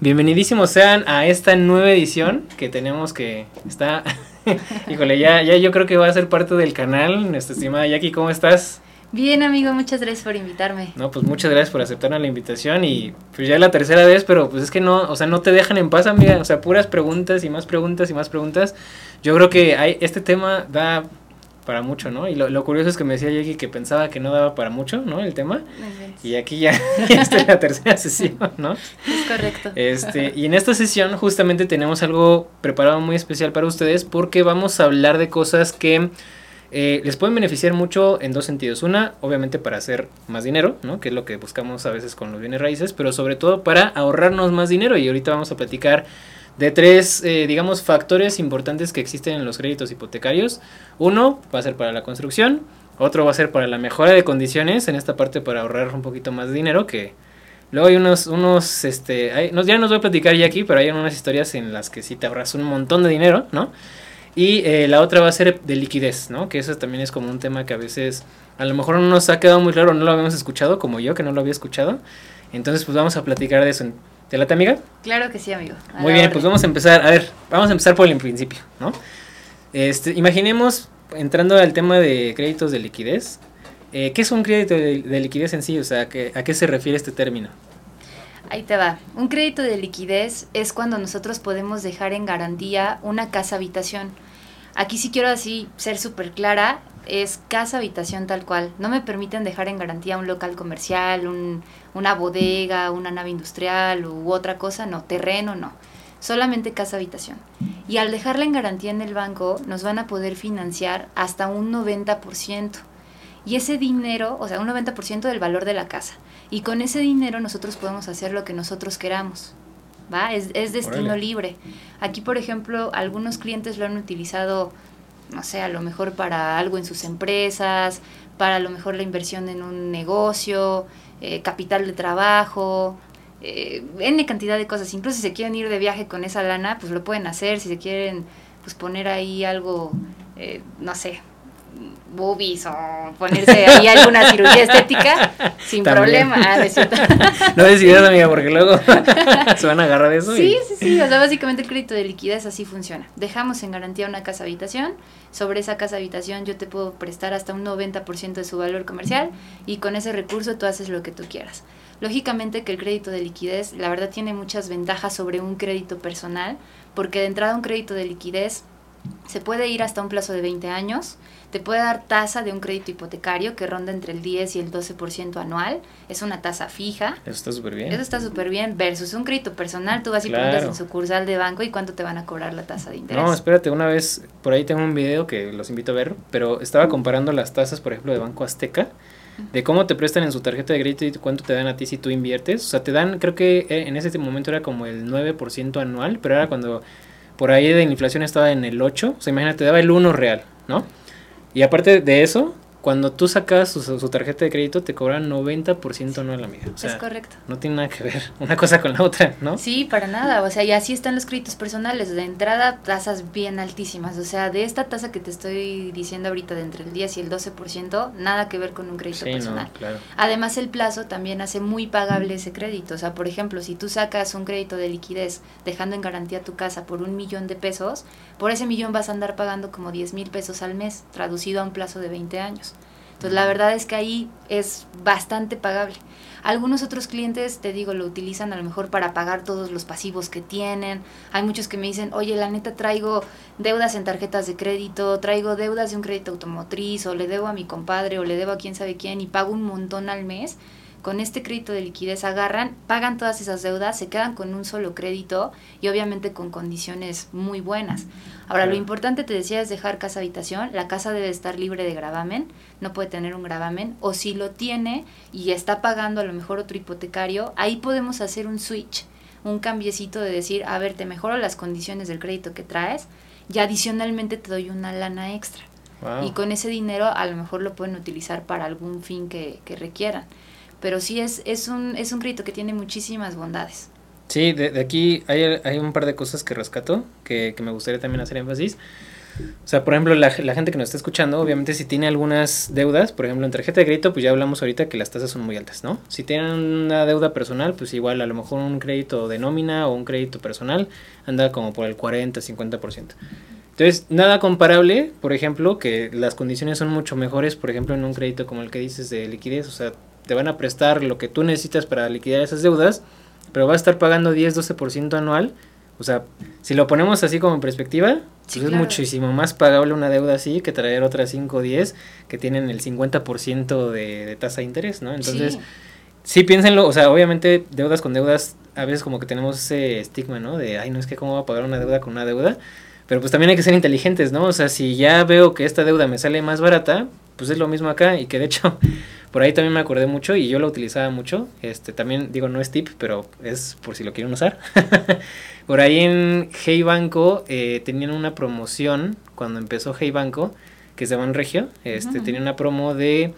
Bienvenidísimos sean a esta nueva edición que tenemos que está Híjole, ya ya yo creo que va a ser parte del canal. Nuestra estimada Jackie, ¿cómo estás? Bien, amigo, muchas gracias por invitarme. No, pues muchas gracias por aceptar la invitación y pues ya es la tercera vez, pero pues es que no, o sea, no te dejan en paz, amiga, o sea, puras preguntas y más preguntas y más preguntas. Yo creo que hay, este tema da para mucho, ¿no? Y lo, curioso es que me decía Jackie que pensaba que no daba para mucho, ¿no? El tema. Y aquí ya, ya está la tercera sesión, ¿no? Es correcto. Este, y en esta sesión justamente tenemos algo preparado muy especial para ustedes porque vamos a hablar de cosas que eh, les pueden beneficiar mucho en dos sentidos. Una, obviamente para hacer más dinero, ¿no? Que es lo que buscamos a veces con los bienes raíces, pero sobre todo para ahorrarnos más dinero. Y ahorita vamos a platicar de tres, eh, digamos, factores importantes que existen en los créditos hipotecarios. Uno va a ser para la construcción, otro va a ser para la mejora de condiciones, en esta parte para ahorrar un poquito más de dinero, que luego hay unos, unos, este, hay, ya nos voy a platicar ya aquí, pero hay unas historias en las que sí te ahorras un montón de dinero, ¿no? Y eh, la otra va a ser de liquidez, ¿no? Que eso también es como un tema que a veces a lo mejor no nos ha quedado muy claro, no lo habíamos escuchado, como yo que no lo había escuchado. Entonces, pues vamos a platicar de eso. ¿Te late, amiga? Claro que sí, amigo. Muy bien, pues vamos a empezar. A ver, vamos a empezar por el principio, ¿no? Este, imaginemos, entrando al tema de créditos de liquidez, eh, ¿qué es un crédito de, liquidez en sí? O sea, ¿a qué se refiere este término? Ahí te va. Un crédito de liquidez es cuando nosotros podemos dejar en garantía una casa habitación. Aquí sí quiero así ser súper clara es casa habitación tal cual. No me permiten dejar en garantía un local comercial, un, una bodega, una nave industrial u otra cosa, no, terreno no. Solamente casa habitación. Y al dejarla en garantía en el banco, nos van a poder financiar hasta un 90%. Y ese dinero, o sea, un 90% del valor de la casa. Y con ese dinero nosotros podemos hacer lo que nosotros queramos. ¿Va? Es, es destino libre. Aquí, por ejemplo, algunos clientes lo han utilizado no sé, a lo mejor para algo en sus empresas, para a lo mejor la inversión en un negocio, eh, capital de trabajo, eh, N cantidad de cosas. Incluso si se quieren ir de viaje con esa lana, pues lo pueden hacer. Si se quieren pues poner ahí algo, eh, no sé, boobies o ponerse ahí alguna cirugía estética sin problema. Ah, no decidas, amiga, porque luego se van a agarrar de eso. Sí, sí, sí. O sea, básicamente el crédito de liquidez así funciona. Dejamos en garantía una casa habitación. Sobre esa casa habitación yo te puedo prestar hasta un 90% de su valor comercial y con ese recurso tú haces lo que tú quieras. Lógicamente que el crédito de liquidez, la verdad, tiene muchas ventajas sobre un crédito personal, porque de entrada un crédito de liquidez se puede ir hasta un plazo de 20 años, te puede dar tasa de un crédito hipotecario que ronda entre el 10 y el 12% anual, es una tasa fija. Eso está súper bien. Eso está súper bien, versus un crédito personal, tú vas y preguntas en sucursal de banco y cuánto te van a cobrar la tasa de interés. No, espérate, una vez, por ahí tengo un video que los invito a ver, pero estaba comparando las tasas, por ejemplo, de Banco Azteca, de cómo te prestan en su tarjeta de crédito y cuánto te dan a ti si tú inviertes. O sea, te dan, creo que eh, en ese momento era como el 9% anual, pero era cuando por ahí de inflación estaba en el 8, o sea, imagínate, daba el 1 real, ¿no? Y aparte de eso, cuando tú sacas su, tarjeta de crédito te cobran 90% anual, amiga. O sea, es correcto. No tiene nada que ver una cosa con la otra, ¿no? Sí, para nada. O sea, y así están los créditos personales. De entrada, tasas bien altísimas. O sea, de esta tasa que te estoy diciendo ahorita de entre el 10 y el 12%, nada que ver con un crédito personal. claro. Además, el plazo también hace muy pagable ese crédito. O sea, por ejemplo, si tú sacas un crédito de liquidez dejando en garantía tu casa por un millón de pesos, por ese millón vas a andar pagando como 10 mil pesos al mes, traducido a un plazo de 20 años. Entonces la verdad es que ahí es bastante pagable. Algunos otros clientes, te digo, lo utilizan a lo mejor para pagar todos los pasivos que tienen. Hay muchos que me dicen, oye, la neta traigo deudas en tarjetas de crédito, traigo deudas de un crédito automotriz, o le debo a mi compadre, o le debo a quién sabe quién, y pago un montón al mes con este crédito de liquidez agarran, pagan todas esas deudas, se quedan con un solo crédito y obviamente con condiciones muy buenas. Ahora, lo importante, te decía, es dejar casa habitación. La casa debe estar libre de gravamen, no puede tener un gravamen. O si lo tiene y está pagando a lo mejor otro hipotecario, ahí podemos hacer un switch, un cambiecito de decir, a ver, te mejoro las condiciones del crédito que traes y adicionalmente te doy una lana extra. Y con ese dinero a lo mejor lo pueden utilizar para algún fin que, que requieran pero sí es, es, un, es un crédito que tiene muchísimas bondades. Sí, de, aquí hay, hay, un par de cosas que rescato, que, que, me gustaría también hacer énfasis. O sea, por ejemplo, la, la, gente que nos está escuchando, obviamente si tiene algunas deudas, por ejemplo, en tarjeta de crédito, pues ya hablamos ahorita que las tasas son muy altas, ¿no? Si tienen una deuda personal, pues igual a lo mejor un crédito de nómina o un crédito personal anda como por el 40, 50%. Entonces, nada comparable, por ejemplo, que las condiciones son mucho mejores, por ejemplo, en un crédito como el que dices de liquidez, o sea, te van a prestar lo que tú necesitas para liquidar esas deudas, pero vas a estar pagando 10-12% anual. O sea, si lo ponemos así como en perspectiva, pues es muchísimo más pagable una deuda así que traer otras 5 o 10 que tienen el 50% de, de tasa de interés, ¿no? Entonces, sí. sí piénsenlo, o sea, obviamente deudas con deudas, a veces como que tenemos ese estigma, ¿no? De, ay, no es que cómo va a pagar una deuda con una deuda. Pero pues también hay que ser inteligentes, ¿no? O sea, si ya veo que esta deuda me sale más barata, pues es lo mismo acá y que de hecho por ahí también me acordé mucho y yo lo utilizaba mucho. Este también digo no es tip, pero es por si lo quieren usar. por ahí en Hey Banco eh, tenían una promoción cuando empezó Hey Banco, que es de Banregio, este uh -huh. tenía una promo de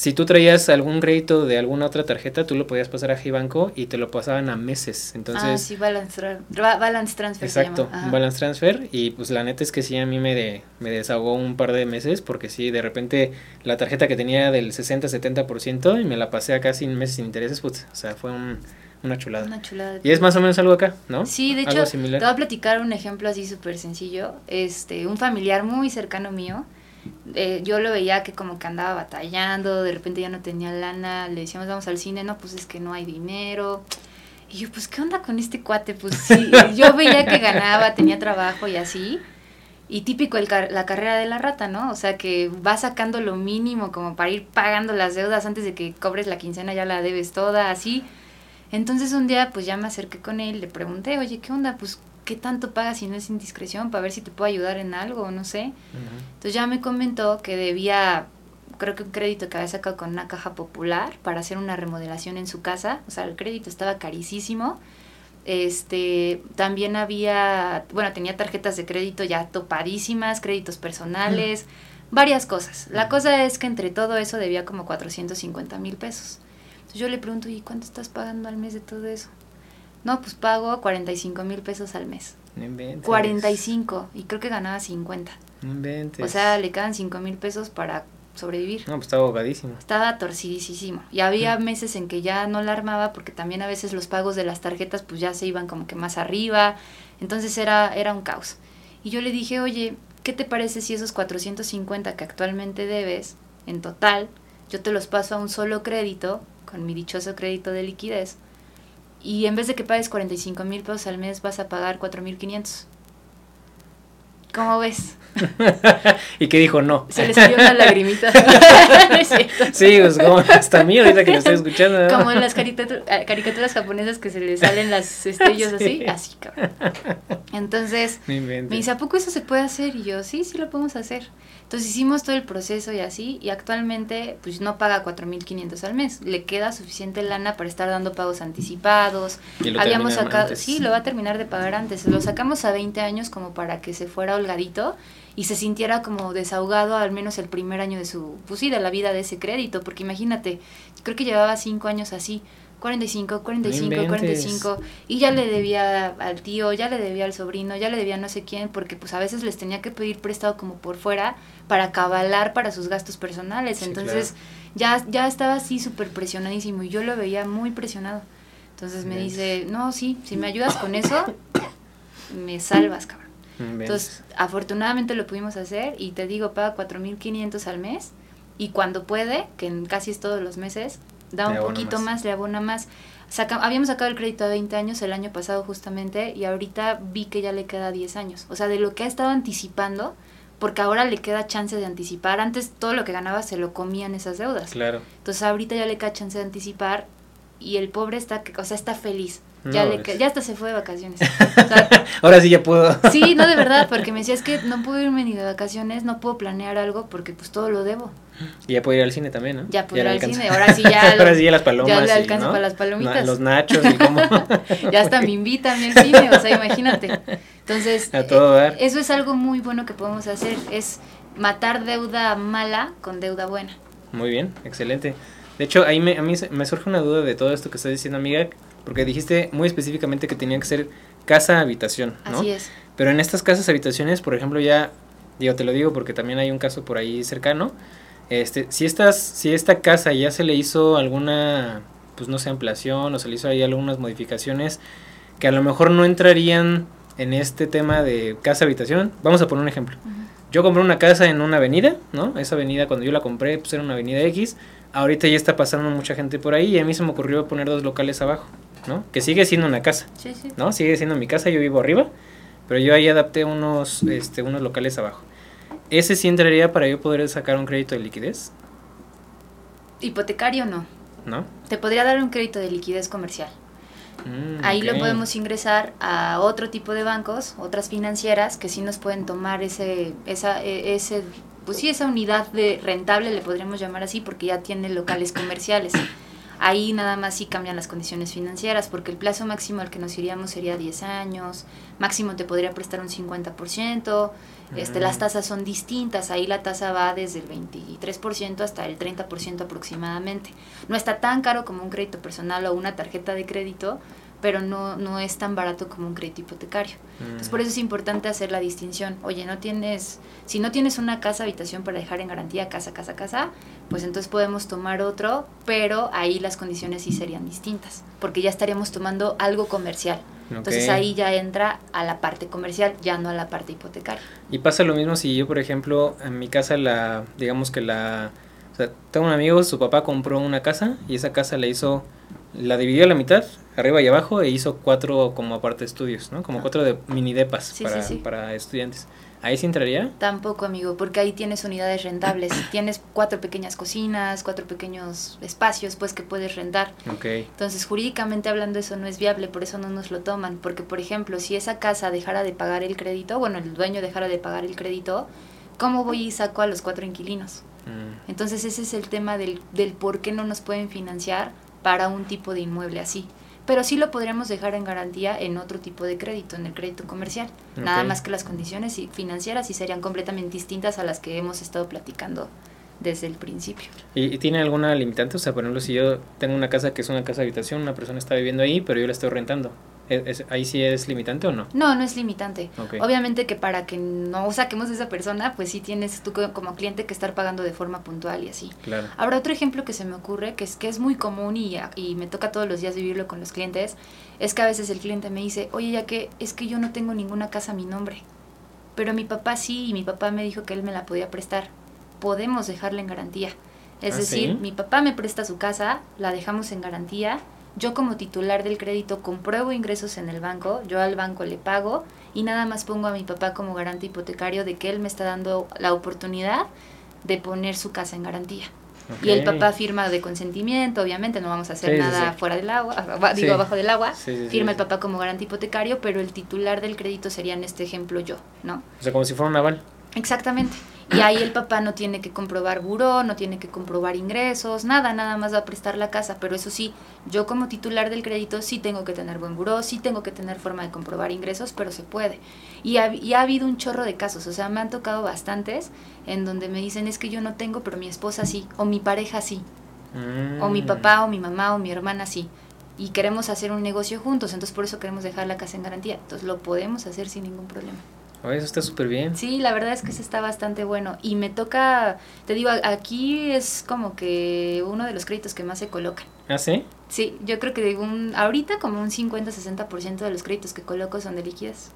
si tú traías algún crédito de alguna otra tarjeta, tú lo podías pasar a Banco y te lo pasaban a meses. Entonces, ah, sí, balance, tra balance transfer. Exacto, un balance transfer. Y pues la neta es que sí, a mí me, de, me desahogó un par de meses porque sí, de repente la tarjeta que tenía del 60-70% y me la pasé a casi meses sin intereses, pues, o sea, fue un, una chulada. Una chulada. Y es más o menos algo acá, ¿no? Sí, de hecho, te voy a platicar un ejemplo así súper sencillo. Este, un familiar muy cercano mío eh, yo lo veía que como que andaba batallando, de repente ya no tenía lana, le decíamos vamos al cine, no, pues es que no hay dinero. Y yo, pues, ¿qué onda con este cuate? Pues sí, yo veía que ganaba, tenía trabajo y así. Y típico el car la carrera de la rata, ¿no? O sea, que va sacando lo mínimo como para ir pagando las deudas antes de que cobres la quincena, ya la debes toda, así. Entonces un día, pues ya me acerqué con él, le pregunté, oye, ¿qué onda? Pues, ¿qué tanto pagas si no es indiscreción? Para ver si te puedo ayudar en algo, no sé. Uh -huh. Entonces ya me comentó que debía, creo que un crédito que había sacado con una caja popular para hacer una remodelación en su casa. O sea, el crédito estaba carísimo. Este, también había, bueno, tenía tarjetas de crédito ya topadísimas, créditos personales, uh -huh. varias cosas. La cosa es que entre todo eso debía como 450 mil pesos. Entonces yo le pregunto, ¿y cuánto estás pagando al mes de todo eso? No, pues pago 45 mil pesos al mes. No inventes. 45 y creo que ganaba 50. No inventes. O sea, le quedan 5 mil pesos para sobrevivir. No, pues estaba ahogadísimo. Estaba torcidísimo. Y había meses en que ya no la armaba porque también a veces los pagos de las tarjetas pues ya se iban como que más arriba. Entonces era, era un caos. Y yo le dije, oye, ¿qué te parece si esos 450 que actualmente debes en total, yo te los paso a un solo crédito, con mi dichoso crédito de liquidez? Y en vez de que pagues 45 mil pesos al mes vas a pagar 4 mil 500. ¿Cómo ves? ¿Y qué dijo? No. Se le salió una lagrimita. no sí, pues como hasta a mí ahorita que lo estoy escuchando. ¿no? Como en las caricaturas, caricaturas japonesas que se le salen las estrellas sí. así, así, cabrón. Entonces, me dice, ¿a poco eso se puede hacer? Y yo, sí, sí lo podemos hacer. Entonces hicimos todo el proceso y así, y actualmente pues no paga 4.500 al mes, le queda suficiente lana para estar dando pagos anticipados. ¿Y lo Habíamos sacado, antes. sí, lo va a terminar de pagar antes, lo sacamos a 20 años como para que se fuera holgadito y se sintiera como desahogado al menos el primer año de su, pues sí, de la vida de ese crédito, porque imagínate, creo que llevaba 5 años así, 45, 45, no 45 y ya le debía al tío, ya le debía al sobrino, ya le debía a no sé quién, porque pues a veces les tenía que pedir prestado como por fuera para cabalar para sus gastos personales, sí, entonces claro. ya, ya estaba así súper presionadísimo y yo lo veía muy presionado. Entonces me dice, no, sí, si me ayudas con eso, me salvas, cabrón. Entonces, afortunadamente lo pudimos hacer y te digo, paga 4.500 al mes y cuando puede, que en casi todos los meses, da un poquito más. más. le abona más. Saca, habíamos sacado el crédito a 20 años el año pasado justamente y ahorita vi que ya le queda 10 años. O sea, de lo que ha estado anticipando, porque ahora le queda chance de anticipar. Antes todo lo que ganaba se lo comían esas deudas. Claro. Entonces ahorita ya le queda chance de anticipar y el pobre está, o sea, está feliz. Ya, no, le, ya hasta se fue de vacaciones. O sea, Ahora sí ya puedo. Sí, no, de verdad, porque me decía, es que no puedo irme ni de vacaciones, no puedo planear algo porque pues todo lo debo. Y ya puedo ir al cine también, ¿no? Ya puedo ir al cine, ahora sí ya. ahora sí ya las palomas. Ya le alcanza ¿no? para las palomitas. los nachos y cómo. ya hasta me invitan al cine, o sea, imagínate. Entonces, A todo dar. eso es algo muy bueno que podemos hacer, es matar deuda mala con deuda buena. Muy bien, excelente. De hecho, ahí me, a mí me surge una duda de todo esto que estás diciendo, amiga, porque dijiste muy específicamente que tenía que ser casa-habitación, ¿no? Así es. Pero en estas casas-habitaciones, por ejemplo, ya Digo, te lo digo porque también hay un caso por ahí cercano. Este, si estas, si esta casa ya se le hizo alguna, pues no sé, ampliación o se le hizo ahí algunas modificaciones que a lo mejor no entrarían en este tema de casa habitación. Vamos a poner un ejemplo. Yo compré una casa en una avenida, ¿no? Esa avenida cuando yo la compré, pues era una avenida X. Ahorita ya está pasando mucha gente por ahí y a mí se me ocurrió poner dos locales abajo, ¿no? Que sigue siendo una casa, Sí, sí. ¿no? Sigue siendo mi casa, yo vivo arriba, pero yo ahí adapté unos, este, unos locales abajo. ¿Ese sí entraría para yo poder sacar un crédito de liquidez? Hipotecario no. ¿No? Te podría dar un crédito de liquidez comercial. Mm, Ahí lo podemos ingresar a otro tipo de bancos, otras financieras que sí nos pueden tomar ese, esa, e- ese, pues sí, esa unidad de rentable, le podríamos llamar así, porque ya tiene locales comerciales. Ahí nada más sí cambian las condiciones financieras, porque el plazo máximo al que nos iríamos sería 10 años, máximo te podría prestar un 50%, este, Mm. las tasas son distintas, ahí la tasa va desde el 23% hasta el 30% aproximadamente. No está tan caro como un crédito personal o una tarjeta de crédito, pero no, no es tan barato como un crédito hipotecario. Entonces Mm. por eso es importante hacer la distinción. Oye, no tienes, si no tienes una casa habitación para dejar en garantía casa, casa, casa, pues entonces podemos tomar otro, pero ahí las condiciones sí serían distintas, porque ya estaríamos tomando algo comercial. Entonces ahí ya entra a la parte comercial, ya no a la parte hipotecaria. Y pasa lo mismo si yo, por ejemplo, en mi casa la, digamos que la, o sea, tengo un amigo, su papá compró una casa y esa casa la hizo, la dividió a la mitad, arriba y abajo, e hizo cuatro como aparte estudios, ¿no? Como cuatro de mini depas Sí, para, sí, sí. para estudiantes. ¿Ahí sí entraría? Tampoco, amigo, porque ahí tienes unidades rentables. tienes cuatro pequeñas cocinas, cuatro pequeños espacios, pues que puedes rentar. Ok. Entonces, jurídicamente hablando, eso no es viable, por eso no nos lo toman. Porque, por ejemplo, si esa casa dejara de pagar el crédito, bueno, el dueño dejara de pagar el crédito, ¿cómo voy y saco a los cuatro inquilinos? Mm, Entonces, ese es el tema del, del por qué no nos pueden financiar para un tipo de inmueble así. Pero sí lo podríamos dejar en garantía en otro tipo de crédito, en el crédito comercial. Nada más que las condiciones y- financieras sí serían completamente distintas a las que hemos estado platicando desde el principio. ¿Y, tiene alguna limitante? O sea, por ejemplo, si yo tengo una casa que es una casa habitación, una persona está viviendo ahí, pero yo la estoy rentando. ¿Es- es- ¿Ahí sí es limitante o no? No, no es limitante. Ok. Obviamente que para que no saquemos a esa persona, pues sí tienes tú co- como cliente que estar pagando de forma puntual y así. Claro. Ahora, otro ejemplo que se me ocurre, que es que es muy común y, y me toca todos los días vivirlo con los clientes, es que a veces el cliente me dice, oye, ya que es que yo no tengo ninguna casa a mi nombre, pero mi papá sí, y mi papá me dijo que él me la podía prestar. Podemos dejarla en garantía. Es ¿Ah, decir, sí? mi papá me presta su casa, la dejamos en garantía, yo como titular del crédito compruebo ingresos en el banco, yo al banco le pago y nada más pongo a mi papá como garante hipotecario de que él me está dando la oportunidad de poner su casa en garantía. Y el papá firma de consentimiento, obviamente no vamos a hacer Sí, nada sí. fuera del agua, digo Sí. abajo del agua. Firma el papá como garante hipotecario, pero el titular del crédito sería en este ejemplo yo, ¿no? O sea, como si fuera un aval. Exactamente. Y ahí el papá no tiene que comprobar buró, no tiene que comprobar ingresos, nada, nada más va a prestar la casa. Pero eso sí, yo como titular del crédito sí tengo que tener buen buró, sí tengo que tener forma de comprobar ingresos, pero se puede. Y ha, y ha habido un chorro de casos, o sea, me han tocado bastantes en donde me dicen es que yo no tengo, pero mi esposa sí, o mi pareja sí, o mi Mm. papá, o mi mamá, o mi hermana sí. Y queremos hacer un negocio juntos, entonces por eso queremos dejar la casa en garantía. Entonces lo podemos hacer sin ningún problema. Oye, eso está súper bien. Sí, la verdad es que ese está bastante bueno. Y me toca, te digo, aquí es como que uno de los créditos que más se colocan. ¿Ah, sí? Sí, yo creo que de un, ahorita como un 50-60% de los créditos que coloco son de liquidez.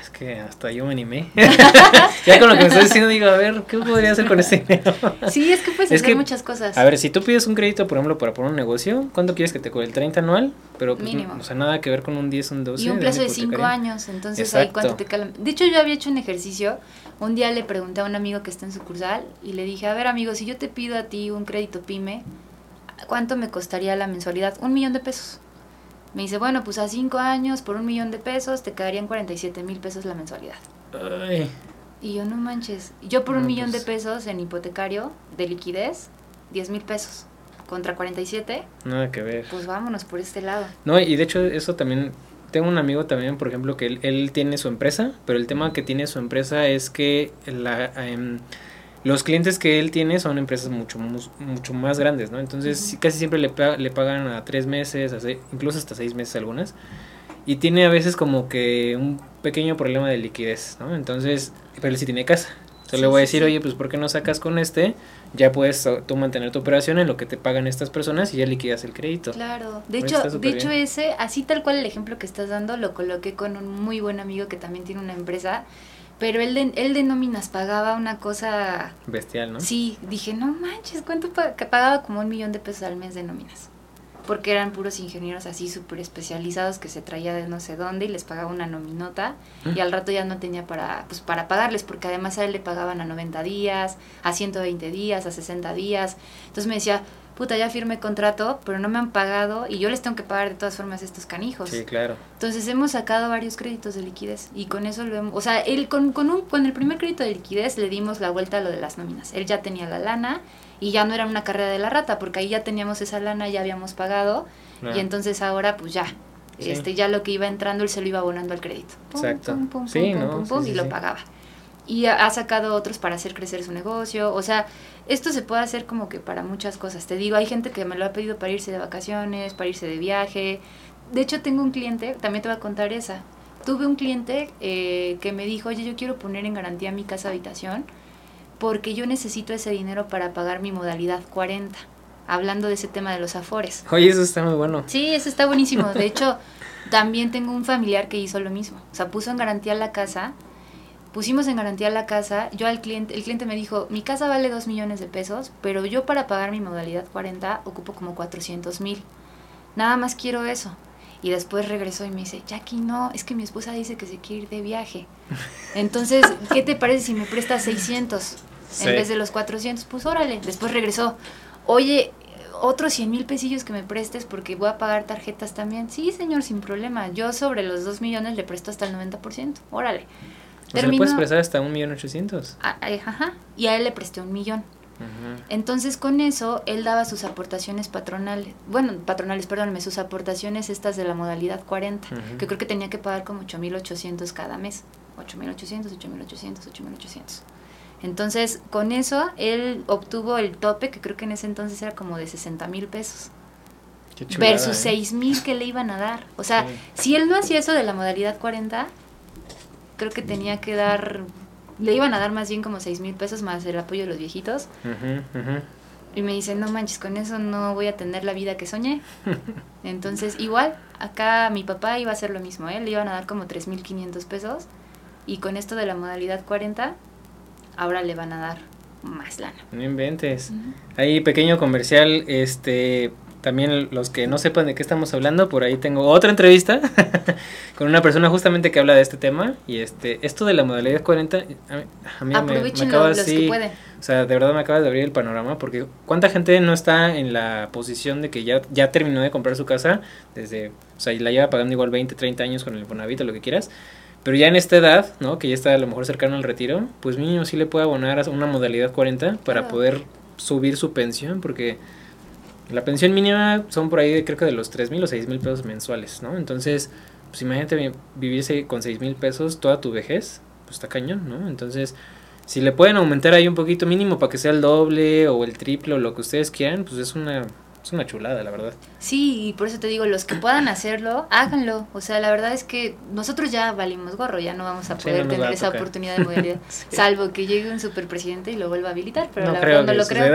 Es que hasta yo me animé. ya con lo que me estás diciendo digo, a ver, ¿qué podría hacer con ese dinero? Sí, es que puedes Es hacer que, muchas cosas. A ver, si tú pides un crédito, por ejemplo, para poner un negocio, ¿cuánto quieres que te cobre? ¿El 30 anual? Pero, pues, Mínimo. no- o sea, nada que ver con un 10, un 12. y un plazo de una 5 hipotecaria. años, entonces ahí cuánto te calan. De hecho, yo había hecho un ejercicio. Un día le pregunté a un amigo que está en sucursal y le dije, a ver, amigo, si yo te pido a ti un crédito PYME, ¿cuánto me costaría la mensualidad? Un millón de pesos. Me dice, bueno, pues a 5 años por un millón de pesos te quedarían 47 mil pesos la mensualidad. Ay, Y yo, no manches. Yo por un millón pues. de pesos en hipotecario de liquidez, 10 mil pesos. Contra 47, nada que ver. pues vámonos por este lado. No, y de hecho eso también, tengo un amigo también, por ejemplo, que él, él tiene su empresa, pero el tema que tiene su empresa es que la, em, los clientes que él tiene son empresas mucho, mucho más grandes, ¿no? Entonces Ujú. sí, casi siempre le, le pagan a tres meses, a seis- incluso hasta seis meses algunas. y tiene a veces como que un pequeño problema de liquidez, ¿no? Entonces, pero él sí tiene casa. Entonces le voy a decir, oye, pues ¿por qué no sacas con este? Ya puedes tú mantener tu operación en lo que te pagan estas personas y ya liquidas el crédito. Claro. De hecho, de hecho ese, así tal cual el ejemplo que estás dando, lo coloqué con un muy buen amigo que también tiene una empresa. Pero él de, él de nóminas pagaba una cosa... Bestial, ¿no? Sí, dije, no manches, ¿cuánto pagaba? Como un millón de pesos al mes de nóminas porque eran puros ingenieros así súper especializados que se traía de no sé dónde y les pagaba una nominota y al rato ya no tenía para, pues, para pagarles porque además a él le pagaban a 90 días, a 120 días, a 60 días. Entonces me decía, puta, ya firmé contrato, pero no me han pagado y yo les tengo que pagar de todas formas estos canijos. Sí, claro. Entonces hemos sacado varios créditos de liquidez y con eso lo hemos, o sea, él con, con, un, con el primer crédito de liquidez le dimos la vuelta a lo de las nóminas. Él ya tenía la lana y ya no era una carrera de la rata, porque ahí ya teníamos esa lana, ya habíamos pagado, y entonces ahora pues ya, este ya lo que iba entrando él se lo iba abonando al crédito. Exacto. y lo pagaba. Y ha, sacado otros para hacer crecer su negocio, o sea, esto se puede hacer como que para muchas cosas. Te digo, hay gente que me lo ha pedido para irse de vacaciones, para irse de viaje. De hecho, tengo un cliente, también te voy a contar esa. Tuve un cliente eh, que me dijo, oye, yo quiero poner en garantía mi casa habitación porque yo necesito ese dinero para pagar mi modalidad 40. Hablando de ese tema de los afores. Oye, eso está muy bueno. Sí, eso está buenísimo. De hecho, también tengo un familiar que hizo lo mismo. O sea, puso en garantía la casa. Pusimos en garantía la casa. Yo al cliente, el cliente me dijo, mi casa vale 2 millones de pesos, pero yo para pagar mi modalidad 40 ocupo como 400 mil. Nada más quiero eso. Y después regresó y me dice, Jackie, no, es que mi esposa dice que se quiere ir de viaje. Entonces, ¿qué te parece si me prestas 600 en vez de los 400? Pues órale. Después regresó, oye, otros 100 mil pesillos que me prestes porque voy a pagar tarjetas también. Sí, señor, sin problema. Yo sobre los 2 millones le presto hasta el 90%. Órale. O sea, le puedes prestar hasta un millón ochocientos. Ah, eh, ajá. Y a él le presté un millón. Entonces con eso él daba sus aportaciones patronales, bueno, patronales, perdónme, sus aportaciones estas de la modalidad 40, que creo que tenía que pagar como 8.800 cada mes, 8.800, 8.800, 8.800. Entonces con eso él obtuvo el tope, que creo que en ese entonces era como de 60 mil pesos. versus 6 ¿eh? mil que le iban a dar. O sea, si él no hacía eso de la modalidad 40, creo que tenía que dar le iban a dar más bien como seis mil pesos más el apoyo de los viejitos. Y me dice, no manches, con eso no voy a tener la vida que soñé. Entonces, igual, acá mi papá iba a hacer lo mismo, ¿eh? Le iban a dar como 3.500 pesos. Y con esto de la modalidad 40, ahora le van a dar más lana. No inventes. Ahí, pequeño comercial, este también los que no sepan de qué estamos hablando, por ahí tengo otra entrevista con una persona justamente que habla de este tema. Y este, esto de la modalidad 40, a mí, me, acaba así. O sea, de verdad me acaba de abrir el panorama porque cuánta gente no está en la posición de que ya, ya terminó de comprar su casa desde, o sea, y la lleva pagando igual 20, 30 años con el Bonavita, lo que quieras. Pero ya en esta edad, ¿no? Que ya está a lo mejor cercano al retiro, pues mínimo sí le puede abonar a una modalidad 40 para poder subir su pensión porque la pensión mínima son por ahí creo que de los 3 mil o 6 mil pesos mensuales, ¿no? Entonces, pues imagínate vivirse con 6 mil pesos toda tu vejez, pues está cañón, ¿no? Entonces, si le pueden aumentar ahí un poquito mínimo para que sea el doble o el triple o lo que ustedes quieran, pues es una es una chulada, la verdad. Sí, y por eso te digo, los que puedan hacerlo, háganlo. O sea, la verdad es que nosotros ya valimos gorro, ya no vamos a poder tener esa oportunidad de movilidad. Salvo que llegue un superpresidente y lo vuelva a habilitar, pero la verdad no lo creo.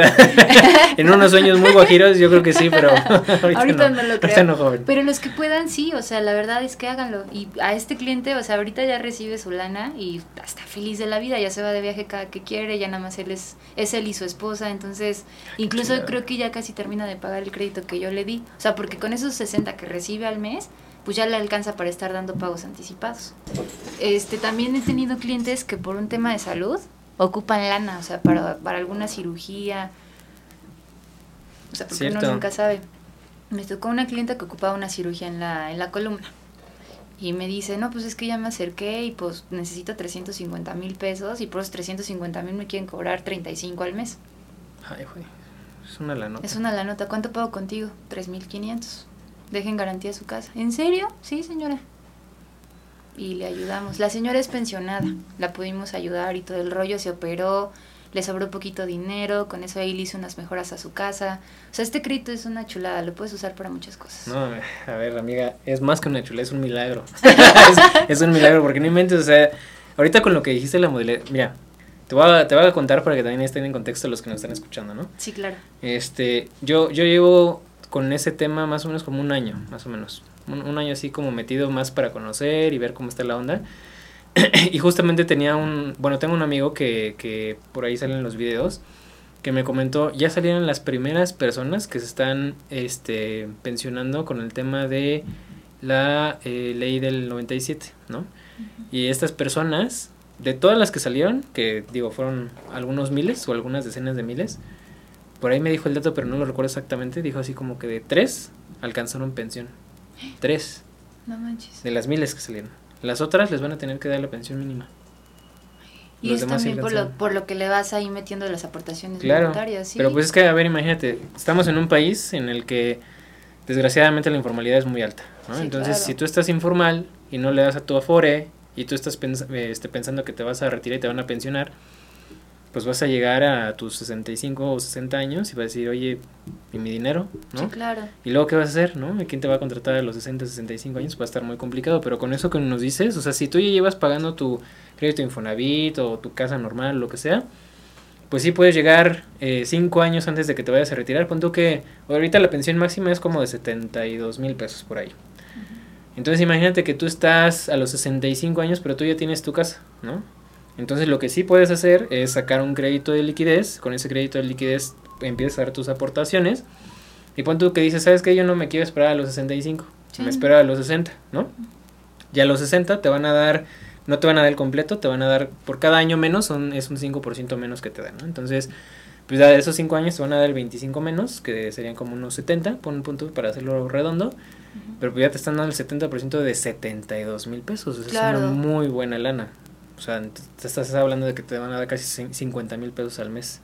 en unos sueños muy guajiros yo creo que sí, pero ahorita, no, lo creo. Pero los que puedan, sí, o sea, la verdad es que háganlo. Y a este cliente, o sea, ahorita ya recibe su lana y está feliz de la vida, ya se va de viaje cada que quiere, ya nada más él es, es él y su esposa, entonces incluso creo que ya casi termina de pagar el crédito que yo le di. O sea, porque con esos 60 que recibe al mes, pues ya le alcanza para estar dando pagos anticipados. Este, también he tenido clientes que por un tema de salud ocupan lana, o sea, para, para alguna cirugía. O sea, porque uno nunca sabe. Me tocó una cliente que ocupaba una cirugía en la, en la columna. Y me dice, no, pues es que ya me acerqué y pues necesito 350 mil pesos y por esos 350 mil me quieren cobrar 35 al mes. Ay, güey. Es una la nota. Es una la nota. ¿Cuánto pago contigo? 3.500. Dejen garantía su casa. ¿En serio? Sí, señora. Y le ayudamos. La señora es pensionada. La pudimos ayudar y todo el rollo se operó. le sobró poquito dinero, con eso ahí le hizo unas mejoras a su casa. O sea, este crédito es una chulada, lo puedes usar para muchas cosas. No, a ver, amiga, es más que una chulada, es un milagro. es, un milagro, porque no inventes, o sea, ahorita con lo que dijiste la modalidad, mira, te voy, a, te voy a contar para que también estén en contexto los que nos están escuchando, ¿no? Sí, claro. Este, yo, yo llevo con ese tema más o menos como un año, más o menos. Un, un año así como metido más para conocer y ver cómo está la onda. y justamente tenía un, bueno, tengo un amigo que, que por ahí salen los videos, que me comentó, ya salieron las primeras personas que se están este, pensionando con el tema de la eh, ley del 97, ¿no? Y estas personas, de todas las que salieron, que digo, fueron algunos miles o algunas decenas de miles, por ahí me dijo el dato, pero no lo recuerdo exactamente, dijo así como que de tres alcanzaron pensión. Tres. No manches. De las miles que salieron. Las otras les van a tener que dar la pensión mínima. Y es también por lo, por lo que le vas ahí metiendo las aportaciones claro, voluntarias, ¿sí? Pero pues es que, a ver, imagínate, estamos en un país en el que desgraciadamente la informalidad es muy alta, ¿no? Sí, Entonces, claro. si tú estás informal y no le das a tu afore y tú estás pens este, pensando que te vas a retirar y te van a pensionar, pues vas a llegar a tus 65 o 60 años y vas a decir, oye, ¿y mi dinero? ¿no? Sí, claro. Y luego, ¿qué vas a hacer? ¿no? ¿Quién te va a contratar a los 60, 65 años? Va a estar muy complicado, pero con eso que nos dices, o sea, si tú ya llevas pagando tu crédito Infonavit o tu casa normal, lo que sea, pues sí puedes llegar 5 años antes de que te vayas a retirar. Pon tú que ahorita la pensión máxima es como de 72 mil pesos por ahí. Entonces imagínate que tú estás a los 65 años, pero tú ya tienes tu casa, ¿no? Entonces lo que sí puedes hacer es sacar un crédito de liquidez, con ese crédito de liquidez empiezas a dar tus aportaciones y pon tú que dices, ¿sabes qué? Yo no me quiero esperar a los 65, Sí. me espero a los 60, ¿no? Y a los 60 te van a dar, no te van a dar el completo, te van a dar por cada año menos, son, es un 5% menos que te dan, ¿no? Entonces, pues ya de esos 5 años te van a dar el 25 menos, que serían como unos 70, pon un punto para hacerlo redondo, pero pues ya te están dando el 70% de 72 mil pesos, o sea, es una muy buena lana. O sea, te estás hablando de que te van a dar casi cin- 50 mil pesos al mes.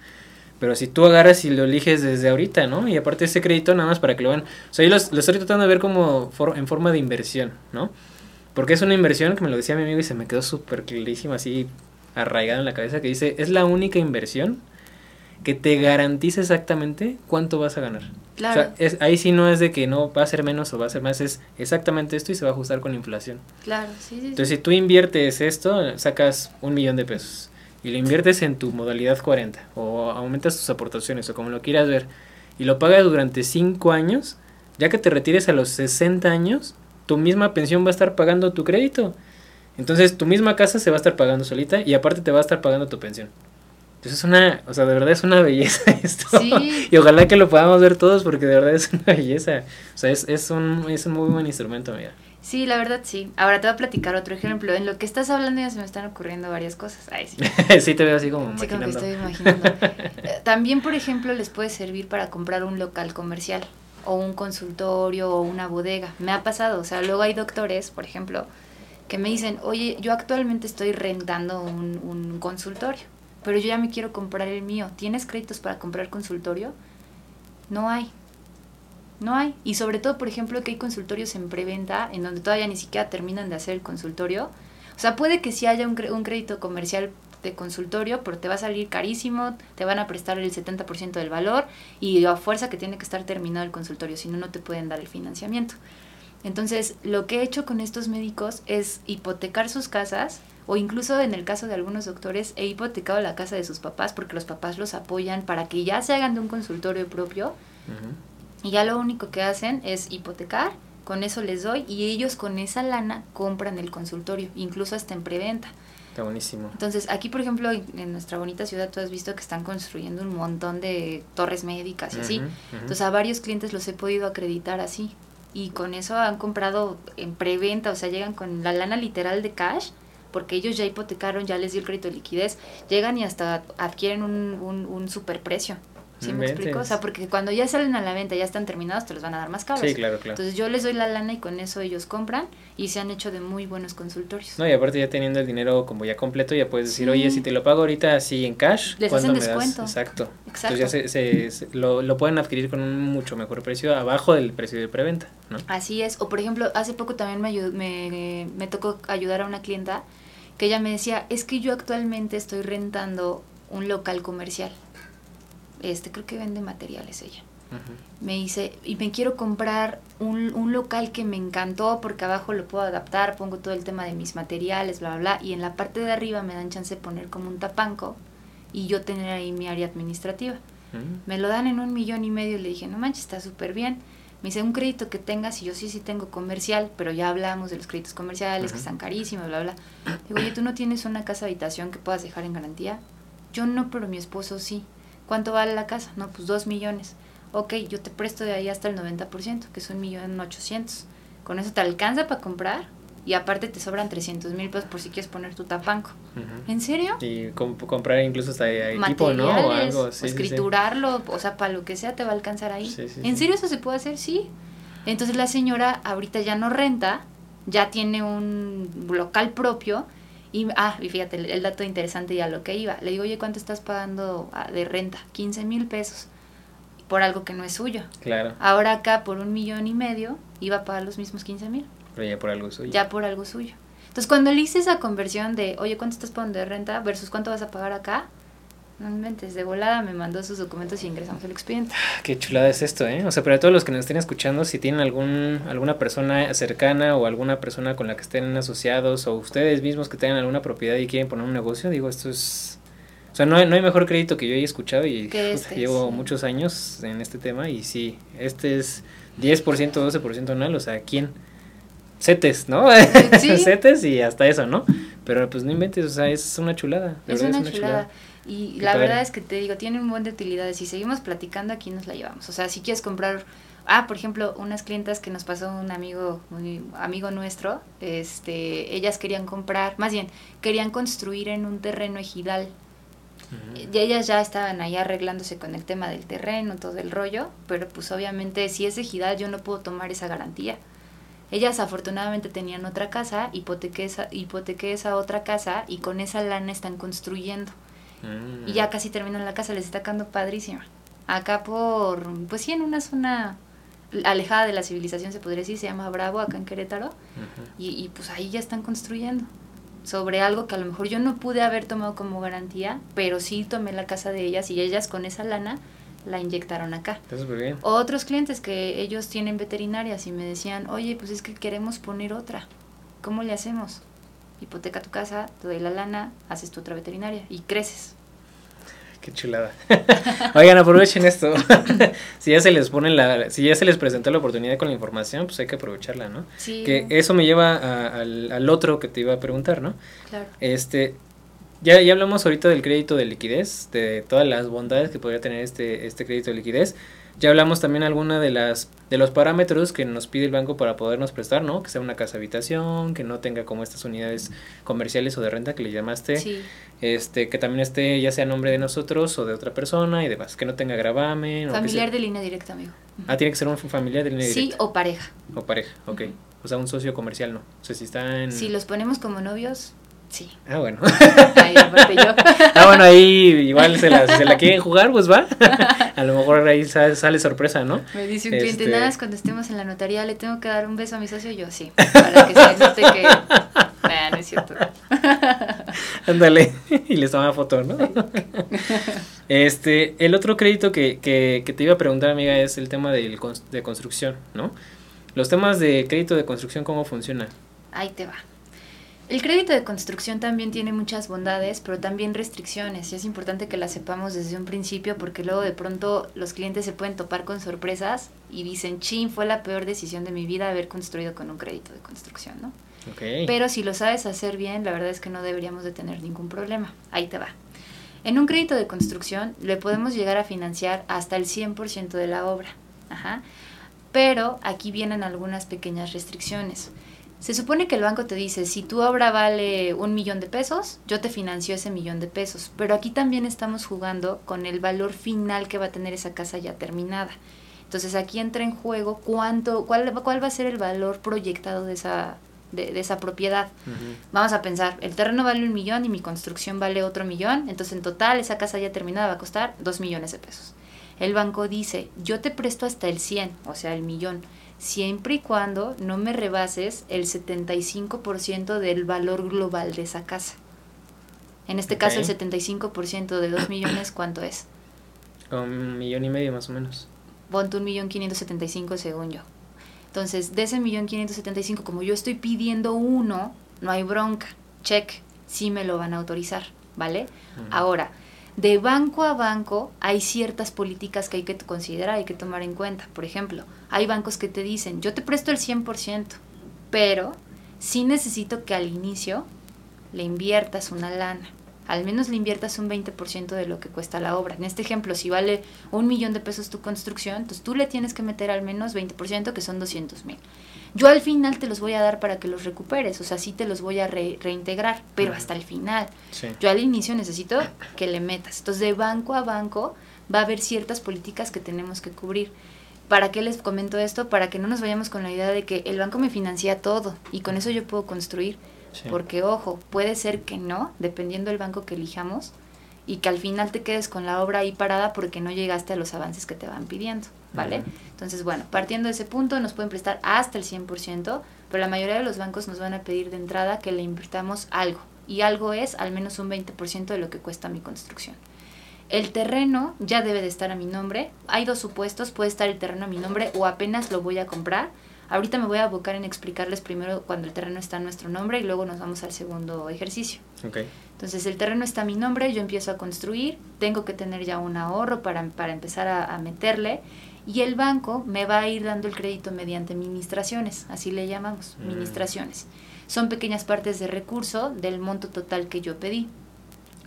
Pero si tú agarras y lo eliges desde ahorita, ¿no? Y aparte ese crédito nada más para que lo vean. O sea, yo lo estoy tratando de ver como for- en forma de inversión, ¿no? Porque es una inversión que me lo decía mi amigo y se me quedó súper clarísimo así arraigado en la cabeza que dice, es la única inversión que te garantiza exactamente cuánto vas a ganar. Claro. O sea, es, ahí sí no es de que no va a ser menos o va a ser más, es exactamente esto y se va a ajustar con la inflación. Claro, sí, sí. sí. Entonces, si tú inviertes esto, sacas un millón de pesos y lo inviertes en tu modalidad 40 o aumentas tus aportaciones o como lo quieras ver y lo pagas durante 5 años, ya que te retires a los 60 años, tu misma pensión va a estar pagando tu crédito. Entonces, tu misma casa se va a estar pagando solita y aparte te va a estar pagando tu pensión. Entonces es una, o sea, de verdad es una belleza esto. Sí. Y ojalá que lo podamos ver todos porque de verdad es una belleza. O sea, es, es, un, es un muy buen instrumento, amiga. Sí, la verdad sí. Ahora te voy a platicar otro ejemplo. En lo que estás hablando ya se me están ocurriendo varias cosas. Ay, sí. sí te veo así como Sí, como que estoy imaginando. Eh, También, por ejemplo, les puede servir para comprar un local comercial o un consultorio o una bodega. Me ha pasado, o sea, luego hay doctores, por ejemplo, que me dicen, oye, yo actualmente estoy rentando un, un consultorio, pero yo ya me quiero comprar el mío. ¿Tienes créditos para comprar consultorio? No hay. No hay. Y sobre todo, por ejemplo, que hay consultorios en preventa en donde todavía ni siquiera terminan de hacer el consultorio. O sea, puede que sí haya un, un crédito comercial de consultorio, pero te va a salir carísimo, te van a prestar el 70% del valor y a fuerza que tiene que estar terminado el consultorio, si no, no te pueden dar el financiamiento. Entonces, lo que he hecho con estos médicos es hipotecar sus casas o incluso en el caso de algunos doctores he hipotecado la casa de sus papás porque los papás los apoyan para que ya se hagan de un consultorio propio y ya lo único que hacen es hipotecar, con eso les doy y ellos con esa lana compran el consultorio, incluso hasta en preventa. Está buenísimo. Entonces, aquí por ejemplo, en nuestra bonita ciudad, tú has visto que están construyendo un montón de torres médicas y así. Entonces, a varios clientes los he podido acreditar así. Y con eso han comprado en preventa, o sea, llegan con la lana literal de cash, porque ellos ya hipotecaron, ya les dio el crédito de liquidez, llegan y hasta adquieren un, un, un superprecio. ¿Sí me explico? O sea, porque cuando ya salen a la venta, ya están terminados, te los van a dar más caros. Sí, claro, claro. Entonces yo les doy la lana y con eso ellos compran y se han hecho de muy buenos consultorios. No, y aparte ya teniendo el dinero como ya completo, ya puedes decir, Sí. oye, si te lo pago ahorita así en cash, Les ¿cuánto hacen me das? descuento. Exacto. Exacto. Entonces ya se, se- se- lo, lo pueden adquirir con un mucho mejor precio, abajo del precio de preventa, ¿no? Así es. O por ejemplo, hace poco también me, ayud- me, me tocó ayudar a una clienta que ella me decía, es que yo actualmente estoy rentando un local comercial. Este, creo que vende materiales ella. Me dice, y me quiero comprar un, un, local que me encantó porque abajo lo puedo adaptar, pongo todo el tema de mis materiales, bla, bla, bla, y en la parte de arriba me dan chance de poner como un tapanco y yo tener ahí mi área administrativa. Me lo dan en un millón y medio, le dije, no manches, está súper bien. Me dice, un crédito que tengas, y yo sí, sí tengo comercial, pero ya hablamos de los créditos comerciales, que están carísimos, bla, bla. Digo, oye, ¿tú no tienes una casa habitación que puedas dejar en garantía? Yo no, pero mi esposo sí. ¿Cuánto vale la casa? No, pues dos millones. Ok, yo te presto de ahí hasta el 90%, que es un millón ochocientos. ¿Con eso te alcanza para comprar? y aparte te sobran 300 mil pesos por si quieres poner tu tapanco. ¿En serio? Y comprar incluso hasta equipo, ¿no? O algo, escriturarlo, o sea, para lo que sea te va a alcanzar ahí. ¿En serio eso se puede hacer? Sí. Entonces la señora ahorita ya no renta, ya tiene un local propio. Y, ah, y fíjate, el, dato interesante y a lo que iba. Le digo, oye, ¿cuánto estás pagando ah, de renta? 15 mil pesos por algo que no es suyo. Claro. Ahora acá por un millón y medio iba a pagar los mismos 15 mil. Pero ya por algo suyo. Ya por algo suyo. Entonces, cuando le hice esa conversión de, oye, ¿cuánto estás pagando de renta versus cuánto vas a pagar acá? No inventes, de volada me mandó sus documentos y ingresamos el expediente. Ah, qué chulada es esto, ¿eh? O sea, para todos los que nos estén escuchando, si tienen algún, alguna persona cercana o alguna persona con la que estén asociados o ustedes mismos que tengan alguna propiedad y quieren poner un negocio, digo, esto es... O sea, no hay, no hay mejor crédito que yo haya escuchado y este, llevo muchos años en este tema y sí, este es 10%, 12% anual, o sea, ¿quién? setes, ¿no? ¿Sí? setes y hasta eso, ¿no? Pero pues no inventes, o sea, es una chulada. Es una, chulada. Y la verdad es que te digo, tiene un buen de utilidades. Si seguimos platicando, aquí nos la llevamos. O sea, si quieres comprar, ah, por ejemplo, unas clientas que nos pasó un amigo, un amigo nuestro, este, ellas querían comprar, más bien, querían construir en un terreno ejidal. Y ellas ya estaban ahí arreglándose con el tema del terreno, todo el rollo, pero pues obviamente si es ejidal yo no puedo tomar esa garantía. Ellas afortunadamente tenían otra casa, hipotequé esa, hipotequé esa otra casa y con esa lana están construyendo. Y ya mm. casi terminan la casa, les está quedando padrísima. Acá por, pues sí, en una zona alejada de la civilización se podría decir, se llama Bravo, acá en Querétaro. y, y pues ahí ya están construyendo sobre algo que a lo mejor yo no pude haber tomado como garantía, pero sí tomé la casa de ellas y ellas con esa lana la inyectaron acá. Otros clientes que ellos tienen veterinarias y me decían, oye, pues es que queremos poner otra. ¿Cómo le hacemos? Hipoteca tu casa, te doy la lana, haces tu otra veterinaria y creces. Qué chulada. Oigan, aprovechen esto. si ya se les pone la, si ya se les presentó la oportunidad con la información, pues hay que aprovecharla, ¿no? Sí. Que eso me lleva al, al, otro que te iba a preguntar, ¿no? Claro. Este, ya, ya hablamos ahorita del crédito de liquidez, de todas las bondades que podría tener este, este crédito de liquidez. Ya hablamos también alguna de las de los parámetros que nos pide el banco para podernos prestar, ¿no? Que sea una casa habitación, que no tenga como estas unidades comerciales o de renta que le llamaste. Sí. Este, que también esté ya sea a nombre de nosotros o de otra persona y demás, que no tenga gravamen. Familiar de línea directa, amigo. Ah, tiene que ser un familiar de línea directa. Sí, o pareja. O pareja, ok. O sea, un socio comercial, ¿no? O sea, si está en... Si los ponemos como novios, Sí. Ah, bueno. Ahí, yo. ah, bueno, ahí igual se la, se la quieren jugar, pues va. A lo mejor ahí sale, sorpresa, ¿no? Me dice un cliente, este nada, cuando estemos en la notaría le tengo que dar un beso a mi socio, yo sí, para que se note que... Nah, no es cierto. Ándale, y les toma foto, ¿no? este, el otro crédito que, que, que te iba a preguntar, amiga, es el tema del, de construcción, ¿no? Los temas de crédito de construcción, ¿cómo funciona? Ahí te va. El crédito de construcción también tiene muchas bondades, pero también restricciones, y es importante que las sepamos desde un principio porque luego de pronto los clientes se pueden topar con sorpresas y dicen, chin, fue la peor decisión de mi vida haber construido con un crédito de construcción, ¿no? Pero si lo sabes hacer bien, la verdad es que no deberíamos de tener ningún problema. Ahí te va. En un crédito de construcción le podemos llegar a financiar hasta el 100% de la obra. Ajá. Pero aquí vienen algunas pequeñas restricciones. Se supone que el banco te dice, si tu obra vale un millón de pesos, yo te financio ese millón de pesos. Pero aquí también estamos jugando con el valor final que va a tener esa casa ya terminada. Entonces aquí entra en juego cuánto, cuál, cuál va a ser el valor proyectado de esa, de, esa propiedad. Vamos a pensar, el terreno vale un millón y mi construcción vale otro millón, entonces en total esa casa ya terminada va a costar dos millones de pesos. El banco dice, yo te presto hasta el 100, o sea, el millón siempre y cuando no me rebases el 75% del valor global de esa casa. En este caso, el Ok. 75% de 2 millones, ¿cuánto es? Un millón y medio más o menos. Ponte un millón 575 según yo. Entonces, de ese millón 575, como yo estoy pidiendo uno, no hay bronca. Check, sí me lo van a autorizar, ¿vale? Ahora, de banco a banco hay ciertas políticas que hay que considerar, hay que tomar en cuenta. Por ejemplo, hay bancos que te dicen, yo te presto el 100%, pero sí necesito que al inicio le inviertas una lana. Al menos le inviertas un 20% de lo que cuesta la obra. En este ejemplo, si vale un millón de pesos tu construcción, entonces tú le tienes que meter al menos 20%, que son 200 mil. Yo al final te los voy a dar para que los recuperes, o sea, sí te los voy a re- reintegrar, pero hasta el final. Sí. Yo al inicio necesito que le metas. Entonces, de banco a banco va a haber ciertas políticas que tenemos que cubrir. ¿Para qué les comento esto? Para que no nos vayamos con la idea de que el banco me financia todo y con eso yo puedo construir. Sí. Porque, ojo, puede ser que no, dependiendo del banco que elijamos, y que al final te quedes con la obra ahí parada porque no llegaste a los avances que te van pidiendo, ¿vale? Entonces, bueno, partiendo de ese punto, nos pueden prestar hasta el 100%, pero la mayoría de los bancos nos van a pedir de entrada que le invirtamos algo, y algo es al menos un 20% de lo que cuesta mi construcción. El terreno ya debe de estar a mi nombre. Hay dos supuestos, puede estar el terreno a mi nombre o apenas lo voy a comprar. Ahorita me voy a abocar en explicarles primero cuando el terreno está a nuestro nombre y luego nos vamos al segundo ejercicio. Ok. Entonces el terreno está a mi nombre, yo empiezo a construir, tengo que tener ya un ahorro para, para empezar a, a meterle y el banco me va a ir dando el crédito mediante administraciones, así le llamamos, Mm. administraciones. Son pequeñas partes de recurso del monto total que yo pedí.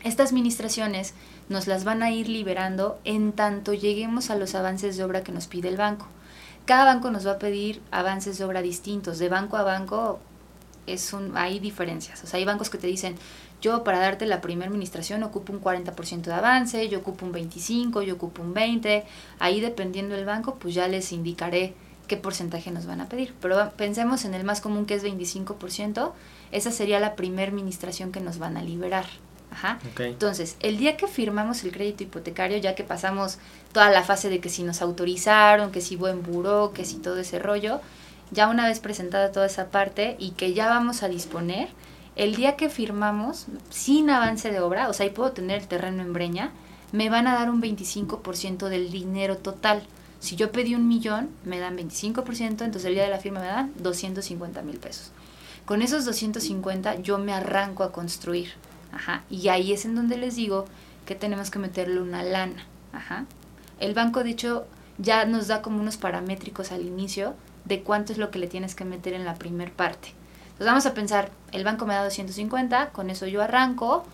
Estas administraciones nos las van a ir liberando en tanto lleguemos a los avances de obra que nos pide el banco. Cada banco nos va a pedir avances de obra distintos. De banco a banco es un, hay diferencias. O sea, hay bancos que te dicen, yo para darte la primera administración ocupo un 40% de avance, yo ocupo un 25%, yo ocupo un 20%. Ahí dependiendo del banco, pues ya les indicaré qué porcentaje nos van a pedir. Pero pensemos en el más común que es 25%. Esa sería la primera administración que nos van a liberar. Ajá. Ok. Entonces, el día que firmamos el crédito hipotecario, ya que pasamos toda la fase de que si nos autorizaron, que si buen buró, que si todo ese rollo, ya una vez presentada toda esa parte y que ya vamos a disponer, el día que firmamos, sin avance de obra, o sea, ahí puedo tener el terreno en breña, me van a dar un 25% del dinero total. Si yo pedí un millón, me dan 25%, entonces el día de la firma me dan 250 mil pesos. Con esos 250 yo me arranco a construir. Ajá. Y ahí es en donde les digo que tenemos que meterle una lana. Ajá. El banco, de hecho, ya nos da como unos paramétricos al inicio de cuánto es lo que le tienes que meter en la primer parte. Entonces vamos a pensar, el banco me da 250, con eso yo arranco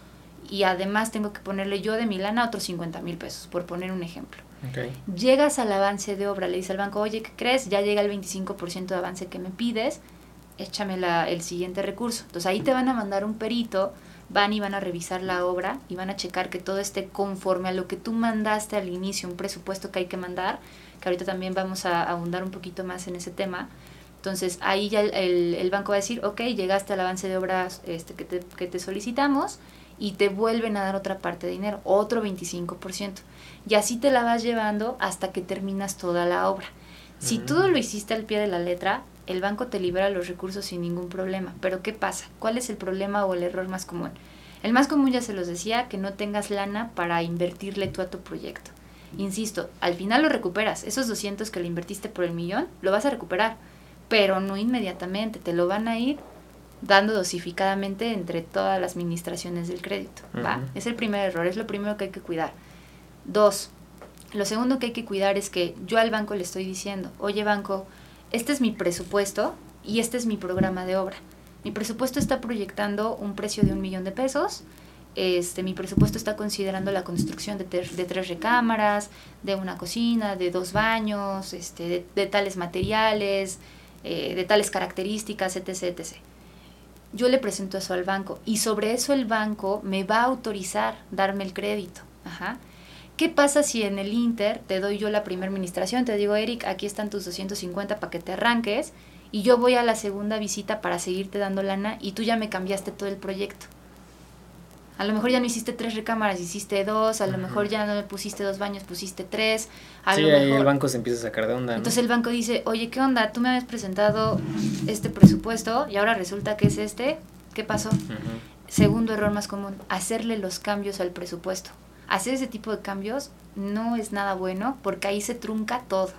y además tengo que ponerle yo de mi lana otros 50 mil pesos, por poner un ejemplo. Ok. Llegas al avance de obra, le dice al banco, oye, ¿qué crees? Ya llega el 25% de avance que me pides, échame la, el siguiente recurso. Entonces ahí te van a mandar un perito, van y van a revisar la obra y van a checar que todo esté conforme a lo que tú mandaste al inicio, un presupuesto que hay que mandar, que ahorita también vamos a ahondar un poquito más en ese tema. Entonces ahí ya el, el- el banco va a decir, ok, llegaste al avance de obras este, que, te, que te solicitamos y te vuelven a dar otra parte de dinero, otro 25%. Y así te la vas llevando hasta que terminas toda la obra. Si Mm. todo lo hiciste al pie de la letra, el banco te libera los recursos sin ningún problema. Pero ¿qué pasa? ¿Cuál es el problema o el error más común? El más común ya se los decía, que no tengas lana para invertirle tú a tu proyecto. Insisto, al final lo recuperas. Esos 200 que le invertiste por el millón, lo vas a recuperar. Pero no inmediatamente, te lo van a ir dando dosificadamente entre todas las administraciones del crédito. ¿va? Ujú. Es el primer error, es lo primero que hay que cuidar. Dos, lo segundo que hay que cuidar es que yo al banco le estoy diciendo, oye banco, este es mi presupuesto y este es mi programa de obra. Mi presupuesto está proyectando un precio de un millón de pesos. Este, mi presupuesto está considerando la construcción de, ter- de tres recámaras, de una cocina, de dos baños, este, de, de tales materiales, eh, de tales características, etc, etc. Yo le presento eso al banco y sobre eso el banco me va a autorizar darme el crédito. Ajá. ¿Qué pasa si en el Inter te doy yo la primera administración? Te digo, Eric, aquí están tus 250 para que te arranques y yo voy a la segunda visita para seguirte dando lana y tú ya me cambiaste todo el proyecto. A lo mejor ya no hiciste tres recámaras, hiciste dos, a lo mejor ya no me pusiste dos baños, pusiste tres. A Sí, lo ahí mejor... el banco se empieza a sacar de onda. ¿no? Entonces el banco dice, oye, ¿qué onda? Tú me habías presentado este presupuesto y ahora resulta que es este. ¿Qué pasó? Segundo error más común, hacerle los cambios al presupuesto. Hacer ese tipo de cambios no es nada bueno porque ahí se trunca todo.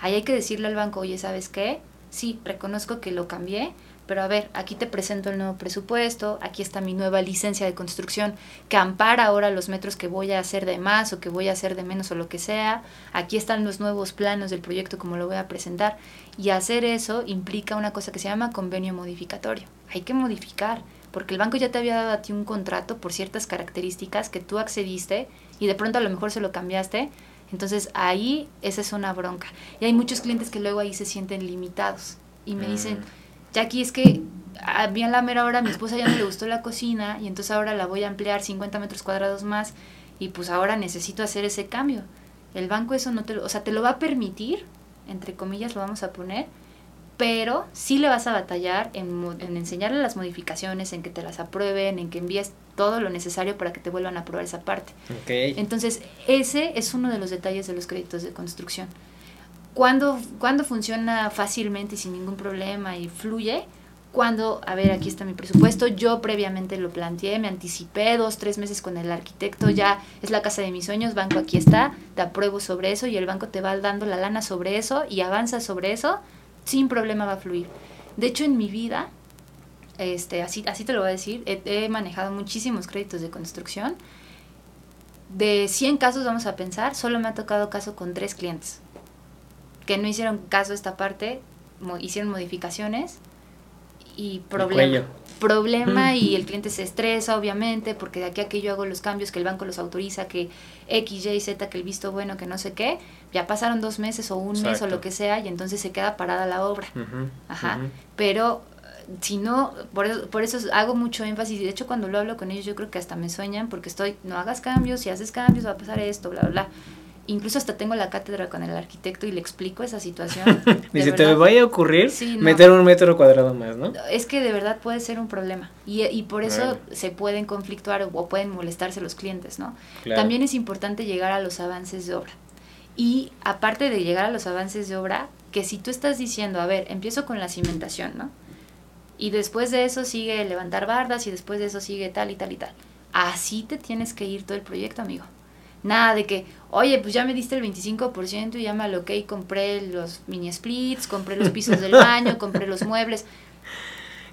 Ahí hay que decirle al banco, oye, ¿sabes qué? Sí, reconozco que lo cambié, pero a ver, aquí te presento el nuevo presupuesto, aquí está mi nueva licencia de construcción que ampara ahora los metros que voy a hacer de más o que voy a hacer de menos o lo que sea, aquí están los nuevos planos del proyecto como lo voy a presentar y hacer eso implica una cosa que se llama convenio modificatorio. Hay que modificar, porque el banco ya te había dado a ti un contrato por ciertas características que tú accediste y de pronto a lo mejor se lo cambiaste. Entonces ahí esa es una bronca. Y hay muchos clientes que luego ahí se sienten limitados y me dicen, aquí es que a mí a la mera hora mi esposa ya no le gustó la cocina y entonces ahora la voy a ampliar 50 metros cuadrados más y pues ahora necesito hacer ese cambio. El banco eso no te lo, o sea, te lo va a permitir, entre comillas lo vamos a poner, pero sí le vas a batallar en, en enseñarle las modificaciones, en que te las aprueben, en que envíes todo lo necesario para que te vuelvan a aprobar esa parte. Entonces, ese es uno de los detalles de los créditos de construcción. Cuando, cuando funciona fácilmente y sin ningún problema y fluye, cuando, a ver, aquí está mi presupuesto, yo previamente lo planteé, me anticipé dos, tres meses con el arquitecto, ya es la casa de mis sueños, banco aquí está, te apruebo sobre eso y el banco te va dando la lana sobre eso y avanza sobre eso, sin problema va a fluir. De hecho, en mi vida, este, así, así te lo voy a decir, he, he manejado muchísimos créditos de construcción. De 100 casos, vamos a pensar, solo me ha tocado caso con tres clientes que no hicieron caso a esta parte, hicieron modificaciones y problema. Problema y el cliente se estresa, obviamente, porque de aquí a que yo hago los cambios, que el banco los autoriza, que X, Y, Z, que el visto bueno, que no sé qué, ya pasaron dos meses o un mes o lo que sea y entonces se queda parada la obra. Ajá. Pero si no, por eso, por eso hago mucho énfasis, y de hecho cuando lo hablo con ellos yo creo que hasta me sueñan porque estoy, no hagas cambios, si haces cambios va a pasar esto, bla, bla, bla incluso hasta tengo la cátedra con el arquitecto y le explico esa situación. Ni se te vaya a ocurrir meter un metro cuadrado más, ¿no? Es que de verdad puede ser un problema y, y por eso se pueden conflictuar o pueden molestarse los clientes, ¿no? También es importante llegar a los avances de obra. Y aparte de llegar a los avances de obra, que si tú estás diciendo, a ver, empiezo con la cimentación, ¿no? Y después de eso sigue levantar bardas y después de eso sigue tal y tal y tal. Así te tienes que ir todo el proyecto, amigo. Nada de que, oye, pues ya me diste el 25% y ya me aloqué y compré los mini splits, compré los pisos del baño, compré los muebles.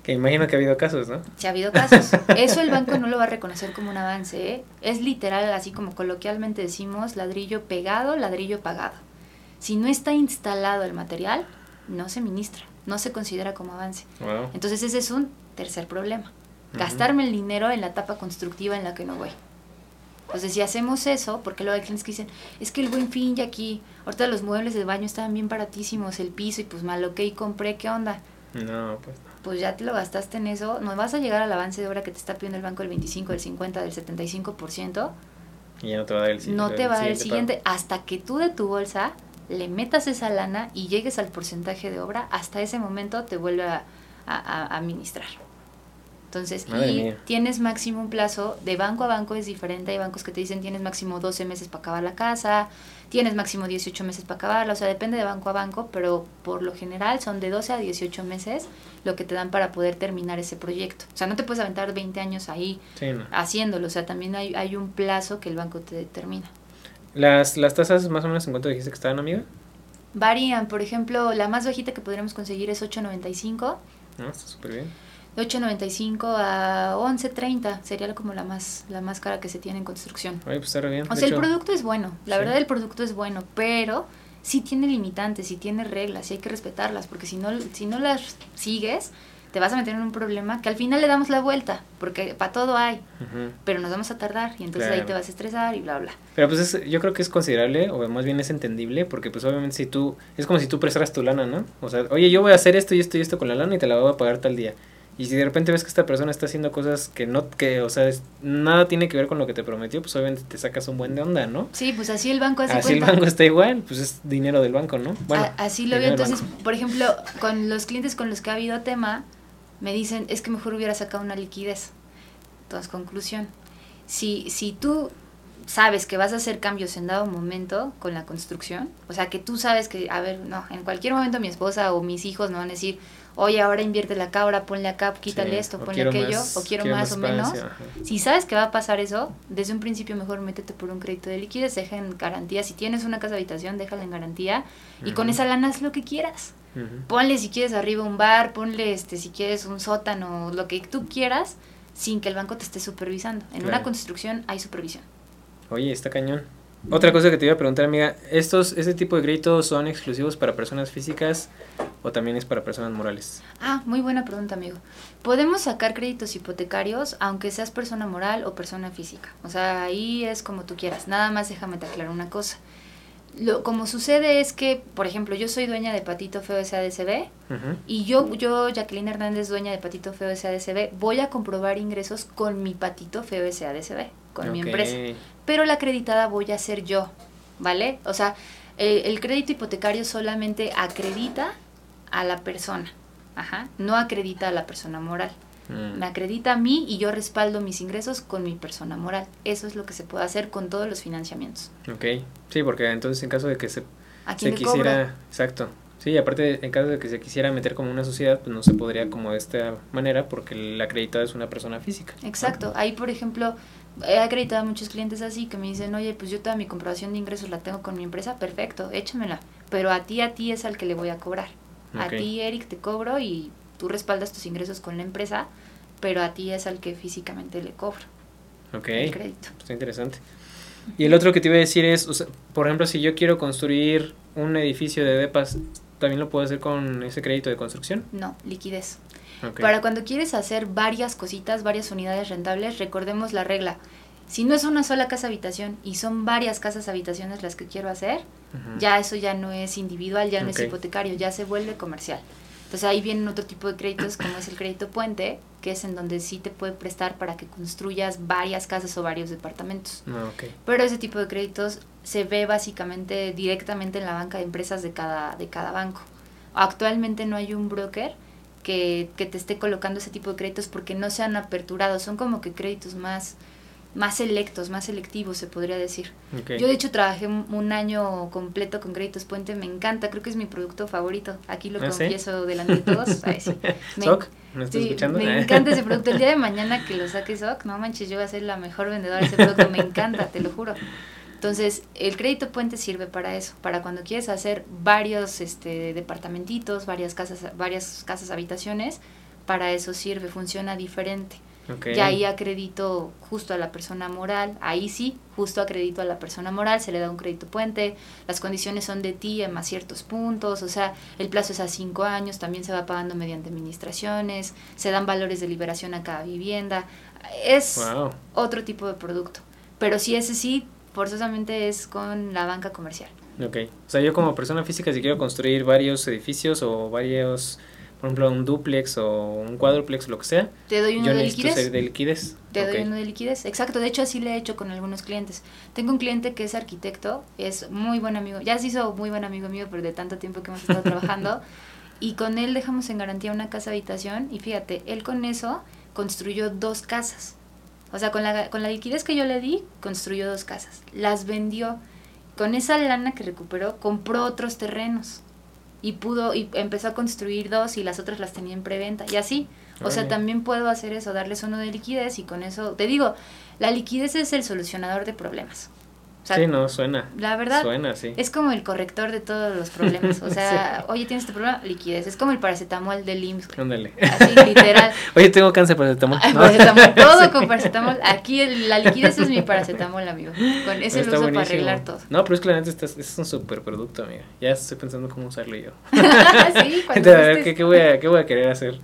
Que imagino que ha habido casos, ¿no? Sí, ha habido casos. Eso el banco no lo va a reconocer como un avance, ¿eh? Es literal, así como coloquialmente decimos, ladrillo pegado, ladrillo pagado. Si no está instalado el material, no se ministra, no se considera como avance. Entonces ese es un tercer problema. Gastarme el dinero en la etapa constructiva en la que no voy. Entonces, si hacemos eso, porque luego hay clientes que dicen, es que el buen fin ya aquí, ahorita los muebles de baño estaban bien baratísimos, el piso, y pues malo que y compré, ¿qué onda? No, pues no. Pues ya te lo gastaste en eso, no vas a llegar al avance de obra que te está pidiendo el banco del 25, del 50, del 75%. Y ya no te va a dar el siguiente. No te va a dar el siguiente, hasta que tú de tu bolsa le metas esa lana y llegues al porcentaje de obra, hasta ese momento te vuelve a, a administrar. Entonces, y tienes máximo un plazo, de banco a banco es diferente, hay bancos que te dicen tienes máximo 12 meses para acabar la casa, tienes máximo 18 meses para acabarla, o sea, depende de banco a banco, pero por lo general son de 12 a 18 meses lo que te dan para poder terminar ese proyecto. O sea, no te puedes aventar 20 años ahí haciéndolo, o sea, también hay, hay un plazo que el banco te determina. ¿Las, las tasas más o menos en cuánto dijiste que estaban, amiga? Varían, por ejemplo, la más bajita que podríamos conseguir es 8.95. Ah, está súper bien de 8.95 a 11.30 sería como la más la más cara que se tiene en construcción. pues está bien. O sea, el producto es bueno, la verdad el producto es bueno, pero sí tiene limitantes, sí tiene reglas, y hay que respetarlas, porque si no si no las sigues, te vas a meter en un problema que al final le damos la vuelta, porque para todo hay, pero nos vamos a tardar y entonces ahí te vas a estresar y bla, bla. Pero pues yo creo que es considerable, o más bien es entendible, porque pues obviamente si tú, es como si tú prestaras tu lana, ¿no? O sea, oye, yo voy a hacer esto y esto y esto con la lana y te la voy a pagar tal día. Y si de repente ves que esta persona está haciendo cosas que no, que, o sea, nada tiene que ver con lo que te prometió, pues obviamente te sacas un buen de onda, ¿no? Sí, pues así el banco hace Así el banco está igual, pues es dinero del banco, ¿no? Bueno, así lo veo. Entonces, por ejemplo, con los clientes con los que ha habido tema, me dicen, es que mejor hubiera sacado una liquidez. Entonces, conclusión. Si, si tú sabes que vas a hacer cambios en dado momento con la construcción, o sea, que tú sabes que, a ver, no, en cualquier momento mi esposa o mis hijos me van a decir, oye, ahora invierte la cabra, ponle acá, quítale esto, ponle aquello, o quiero, más, o menos. Si sabes que va a pasar eso, desde un principio mejor métete por un crédito de liquidez, deja en garantía. Si tienes una casa de habitación, déjala en garantía y con esa lana haz lo que quieras. Ponle si quieres arriba un bar, ponle este si quieres un sótano, lo que tú quieras, sin que el banco te esté supervisando. En una construcción hay supervisión. Oye, está cañón. Otra cosa que te iba a preguntar, amiga, ¿estos, ¿este tipo de créditos son exclusivos para personas físicas o también es para personas morales? Ah, muy buena pregunta, amigo. Podemos sacar créditos hipotecarios aunque seas persona moral o persona física. O sea, ahí es como tú quieras. Nada más déjame te aclarar una cosa. Lo, como sucede es que, por ejemplo, yo soy dueña de Patito Feo SADCB y yo, yo, Jacqueline Hernández, dueña de Patito Feo SADCB, voy a comprobar ingresos con mi Patito Feo SADCB, con mi empresa pero la acreditada voy a ser yo, ¿vale? O sea, el crédito hipotecario solamente acredita a la persona, ajá, no acredita a la persona moral. Mm. Me acredita a mí y yo respaldo mis ingresos con mi persona moral. Eso es lo que se puede hacer con todos los financiamientos. Ok, sí, porque entonces en caso de que se, se quisiera, exacto, sí, aparte en caso de que se quisiera meter como una sociedad, pues no se podría como de esta manera porque la acreditada es una persona física. Exacto, ahí por ejemplo he acreditado a muchos clientes así que me dicen, oye, pues yo toda mi comprobación de ingresos la tengo con mi empresa, perfecto, échamela. Pero a ti, a ti es al que le voy a cobrar. A ti, Eric, te cobro y tú respaldas tus ingresos con la empresa, pero a ti es al que físicamente le cobro. Ok. El crédito. Está interesante. Y el otro que te iba a decir es, por ejemplo, si yo quiero construir un edificio de depas, ¿también lo puedo hacer con ese crédito de construcción? No, liquidez. Para cuando quieres hacer varias cositas, varias unidades rentables, recordemos la regla. Si no es una sola casa habitación y son varias casas habitaciones las que quiero hacer, ya eso ya no es individual, ya no es hipotecario, ya se vuelve comercial. Entonces ahí vienen otro tipo de créditos como es el crédito puente, que es en donde sí te puede prestar para que construyas varias casas o varios departamentos. Ah, Pero ese tipo de créditos se ve básicamente directamente en la banca de empresas de cada, de cada banco. Actualmente no hay un broker que, que te esté colocando ese tipo de créditos porque no se han aperturado, son como que créditos más, más selectos, más selectivos, se podría decir. Yo de hecho trabajé un año completo con Créditos Puente, me encanta, creo que es mi producto favorito. Aquí lo ¿Ah, confieso delante de todos. Me, ¿Soc? ¿Me estás escuchando? Me encanta ese producto. El día de mañana que lo saque Soc, no manches, yo voy a ser la mejor vendedora de ese producto, me encanta, te lo juro. Entonces, el crédito puente sirve para eso, para cuando quieres hacer varios este, departamentitos, varias casas, varias casas habitaciones, para eso sirve, funciona diferente. Y ahí acredito justo a la persona moral, ahí sí, justo acredito a la persona moral, se le da un crédito puente, las condiciones son de ti en más ciertos puntos, o sea, el plazo es a cinco años, también se va pagando mediante administraciones, se dan valores de liberación a cada vivienda, es otro tipo de producto. Pero si ese sí, forzosamente es con la banca comercial. Ok, o sea, yo como persona física si quiero construir varios edificios o varios, por ejemplo, un duplex o un cuádruplex, lo que sea. Te doy uno de liquidez. de liquidez. Te doy uno de liquidez, exacto. De hecho, así le he hecho con algunos clientes. Tengo un cliente que es arquitecto, es muy buen amigo, ya se hizo muy buen amigo mío, pero de tanto tiempo que hemos estado trabajando. Y con él dejamos en garantía una casa habitación y fíjate, él con eso construyó dos casas o sea, con la, con la liquidez que yo le di, construyó dos casas. Las vendió. Con esa lana que recuperó, compró otros terrenos. Y pudo, y empezó a construir dos y las otras las tenía en preventa. Y así. O sea, también puedo hacer eso, darles uno de liquidez y con eso, te digo, la liquidez es el solucionador de problemas sí, no, suena. La verdad. Suena, sí. Es como el corrector de todos los problemas. O sea, oye, tienes este problema, liquidez. Es como el paracetamol del IMSS. Ándale. Así, literal. oye, tengo cáncer, paracetamol. paracetamol. Todo con paracetamol. Aquí la liquidez es mi paracetamol, amigo. Con ese lo uso para arreglar todo. No, pero es que la neta es un super producto, amiga. Ya estoy pensando cómo usarlo yo. sí, cuando a ver, ¿qué, qué, voy a, ¿qué voy a querer hacer?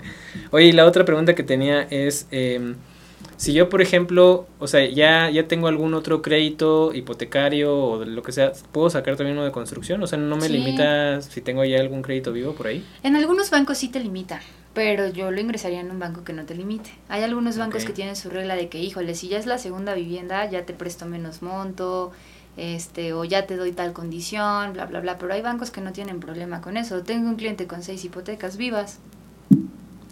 Oye, y la otra pregunta que tenía es... Eh, si yo, por ejemplo, o sea, ya, ya tengo algún otro crédito hipotecario o lo que sea, ¿puedo sacar también uno de construcción? O sea, ¿no me limita si tengo ya algún crédito vivo por ahí? En algunos bancos sí te limita, pero yo lo ingresaría en un banco que no te limite. Hay algunos bancos que tienen su regla de que, híjole, si ya es la segunda vivienda, ya te presto menos monto, este, o ya te doy tal condición, bla, bla, bla, pero hay bancos que no tienen problema con eso. Tengo un cliente con seis hipotecas vivas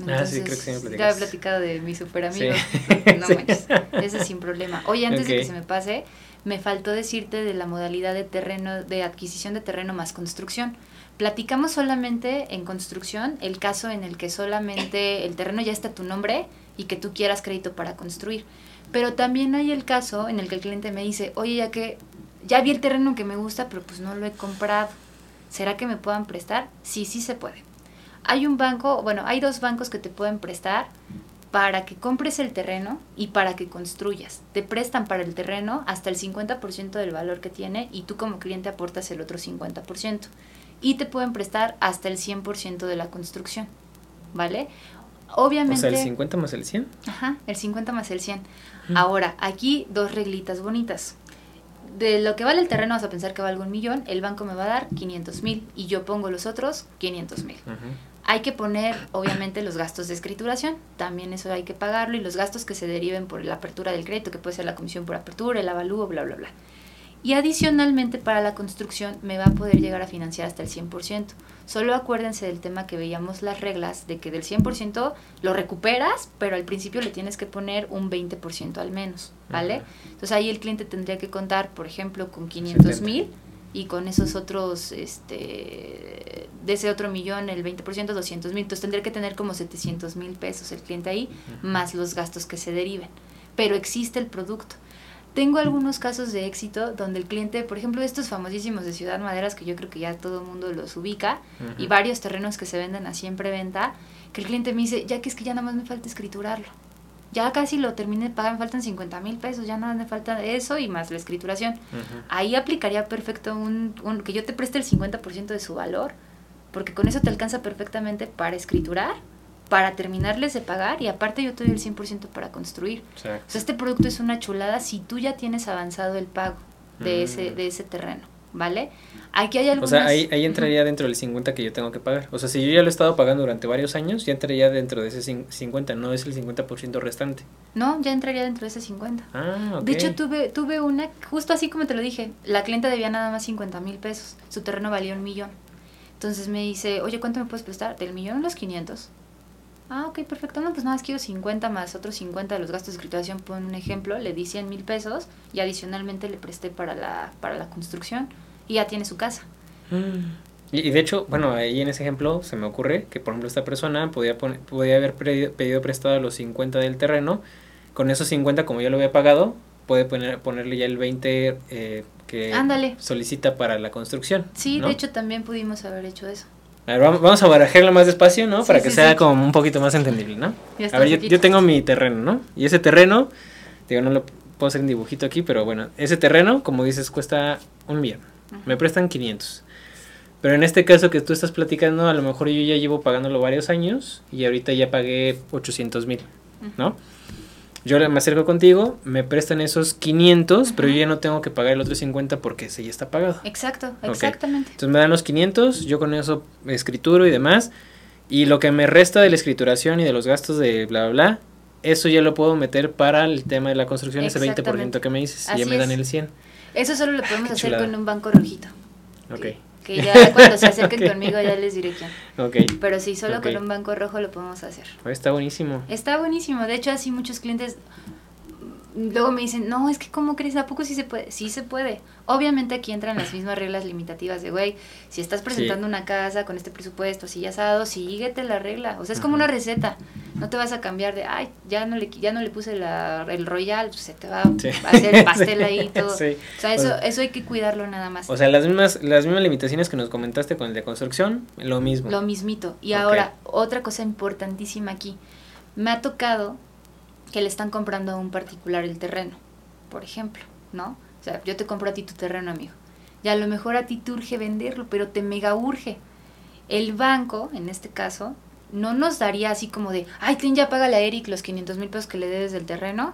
ah, sí, creo que sí me Ya he platicado de mi super amigo. No manches, ese sin problema. Oye, antes de que se me pase, me faltó decirte de la modalidad de terreno, de adquisición de terreno más construcción. Platicamos solamente en construcción el caso en el que solamente el terreno ya está a tu nombre y que tú quieras crédito para construir. Pero también hay el caso en el que el cliente me dice, oye, ya que ya vi el terreno que me gusta, pero pues no lo he comprado. ¿Será que me puedan prestar? Sí, sí se puede. Hay un banco, bueno, hay dos bancos que te pueden prestar para que compres el terreno y para que construyas. Te prestan para el terreno hasta el 50% del valor que tiene y tú como cliente aportas el otro 50% y te pueden prestar hasta el 100% de la construcción, ¿vale? Obviamente... O sea, el 50 más el 100. Ajá, el 50 más el 100. Ahora, aquí dos reglitas bonitas. De lo que vale el terreno vas a pensar que valgo un millón, el banco me va a dar 500 mil y yo pongo los otros 500 mil. Hay que poner, obviamente, los gastos de escrituración, también eso hay que pagarlo, y los gastos que se deriven por la apertura del crédito, que puede ser la comisión por apertura, el avalúo, bla, bla, bla. Y adicionalmente para la construcción me va a poder llegar a financiar hasta el 100%. Solo acuérdense del tema que veíamos las reglas, de que del 100% lo recuperas, pero al principio le tienes que poner un 20% al menos, ¿vale? Entonces ahí el cliente tendría que contar, por ejemplo, con 500 mil y con esos otros, este, de ese otro millón, el 20%, 200 mil. Entonces tendría que tener como 700 mil pesos el cliente ahí, más los gastos que se deriven. Pero existe el producto. Tengo algunos casos de éxito donde el cliente, por ejemplo, estos famosísimos de Ciudad Maderas, que yo creo que ya todo el mundo los ubica, y varios terrenos que se venden a siempre venta, que el cliente me dice, ya que es que ya nada más me falta escriturarlo. Ya casi lo terminé de pagar, me faltan 50 mil pesos, ya nada me falta eso y más la escrituración. Ahí aplicaría perfecto un, un, que yo te preste el 50% de su valor, porque con eso te alcanza perfectamente para escriturar para terminarles de pagar y aparte yo te doy el 100% para construir. O sea, este producto es una chulada si tú ya tienes avanzado el pago de, ese, mm. de ese terreno, ¿vale? Aquí hay algunas... O sea, ahí, ahí entraría dentro del 50 que yo tengo que pagar. O sea, si yo ya lo he estado pagando durante varios años, ya entraría dentro de ese 50, no es el 50% restante. No, ya entraría dentro de ese 50. Ah, De hecho, tuve, tuve una, justo así como te lo dije, la clienta debía nada más 50 mil pesos, su terreno valía un millón. Entonces me dice, oye, ¿cuánto me puedes prestar? Del millón los 500. Ah, ok, perfecto. No, pues nada más quiero 50 más otros 50 de los gastos de escrituración, por un ejemplo. Le di 100 mil pesos y adicionalmente le presté para la, para la construcción y ya tiene su casa. Mm. Y, de hecho, bueno, ahí en ese ejemplo se me ocurre que, por ejemplo, esta persona podía, poner, podía haber pedido, prestado los 50 del terreno. Con esos 50, como ya lo había pagado, puede poner, ponerle ya el 20 eh, que solicita para la construcción. Sí, de hecho también pudimos haber hecho eso. A ver, vamos a barajarla más despacio, ¿no? Para que sea como un poquito más entendible, ¿no? A ver, yo, tengo mi terreno, ¿no? Y ese terreno, digo, no lo puedo hacer en dibujito aquí, pero bueno, ese terreno, como dices, cuesta un millón. Me prestan 500. Pero en este caso que tú estás platicando, a lo mejor yo ya llevo pagándolo varios años y ahorita ya pagué 800 mil, ¿no? Yo me acerco contigo, me prestan esos 500, pero yo ya no tengo que pagar el otro 50 porque ese ya está pagado. Exacto, exactamente. Entonces me dan los 500, yo con eso escrituro y demás. Y lo que me resta de la escrituración y de los gastos de bla, bla, bla, eso ya lo puedo meter para el tema de la construcción, ese 20% que me dices, y ya me dan el 100. Eso solo lo podemos hacer con un banco rojito. Ok que ya cuando se acerquen conmigo ya les diré quién. Ok. Pero sí, solo con un banco rojo lo podemos hacer. Está buenísimo. Está buenísimo. De hecho, así muchos clientes luego me dicen, no, es que ¿cómo crees? ¿A poco sí se puede? Sí se puede. Obviamente aquí entran las mismas reglas limitativas de, güey, si estás presentando una casa con este presupuesto así asado, síguete la regla. O sea, es como una receta. No te vas a cambiar de, ay, ya no le, ya no le puse la, el royal, pues se te va a hacer el pastel ahí y todo. O sea, eso, eso hay que cuidarlo nada más. O sea, las mismas, las mismas limitaciones que nos comentaste con el de construcción, lo mismo. Lo mismito. Y ahora, otra cosa importantísima aquí. Me ha tocado que le están comprando a un particular el terreno, por ejemplo, ¿no? O sea, yo te compro a ti tu terreno, amigo. Y a lo mejor a ti te urge venderlo, pero te mega urge. El banco, en este caso, no nos daría así como de, ay, ten ya págale a Eric los 500 mil pesos que le debes del terreno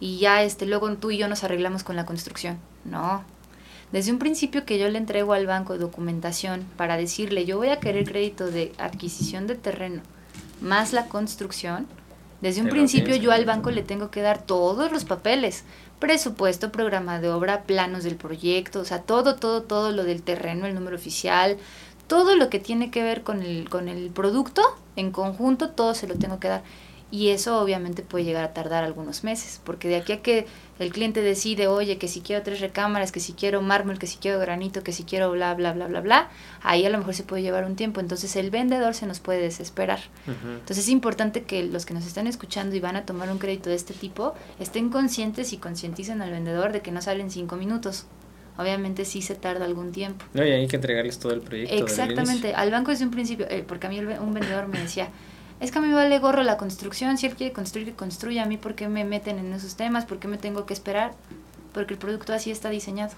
y ya este, luego tú y yo nos arreglamos con la construcción. No. Desde un principio que yo le entrego al banco documentación para decirle, yo voy a querer crédito de adquisición de terreno más la construcción, desde un principio yo al banco le tengo que dar todos los papeles, presupuesto, programa de obra, planos del proyecto, o sea, todo, todo, todo lo del terreno, el número oficial, todo lo que tiene que ver con el, con el producto en conjunto, todo se lo tengo que dar. Y eso obviamente puede llegar a tardar algunos meses, porque de aquí a que el cliente decide, oye, que si quiero tres recámaras, que si quiero mármol, que si quiero granito, que si quiero bla, bla, bla, bla, bla, ahí a lo mejor se puede llevar un tiempo. Entonces el vendedor se nos puede desesperar. Entonces es importante que los que nos están escuchando y van a tomar un crédito de este tipo estén conscientes y concienticen al vendedor de que no salen cinco minutos. Obviamente sí se tarda algún tiempo. No, y hay que entregarles todo el proyecto. Exactamente, al banco desde un principio, eh, porque a mí un vendedor me decía, es que a mí me vale gorro la construcción, si él quiere construir, que construya, a mí por qué me meten en esos temas, por qué me tengo que esperar, porque el producto así está diseñado.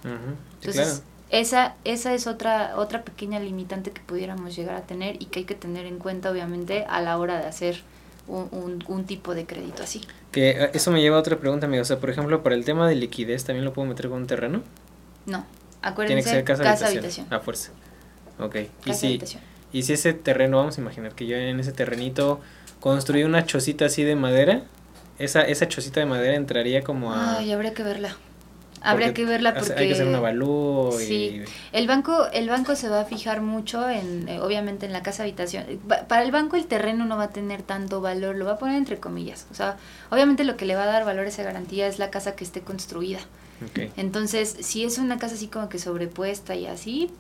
Entonces, esa, esa es otra, otra pequeña limitante que pudiéramos llegar a tener y que hay que tener en cuenta, obviamente, a la hora de hacer un, un, tipo de crédito así. Que eh, eso me lleva a otra pregunta, amigo. O sea, por ejemplo, para el tema de liquidez, ¿también lo puedo meter con un terreno? No, acuérdense, Tiene que ser casa, habitación. A fuerza. Ok. y si, y si ese terreno, vamos a imaginar que yo en ese terrenito construí una chocita así de madera, esa, esa chocita de madera entraría como a... Ay, habría que verla. Habría que verla porque... Hay que hacer un avalúo sí. El banco, el banco se va a fijar mucho en, eh, obviamente, en la casa habitación. Para el banco el terreno no va a tener tanto valor, lo va a poner entre comillas. O sea, obviamente lo que le va a dar valor a esa garantía es la casa que esté construida. Entonces, si es una casa así como que sobrepuesta y así,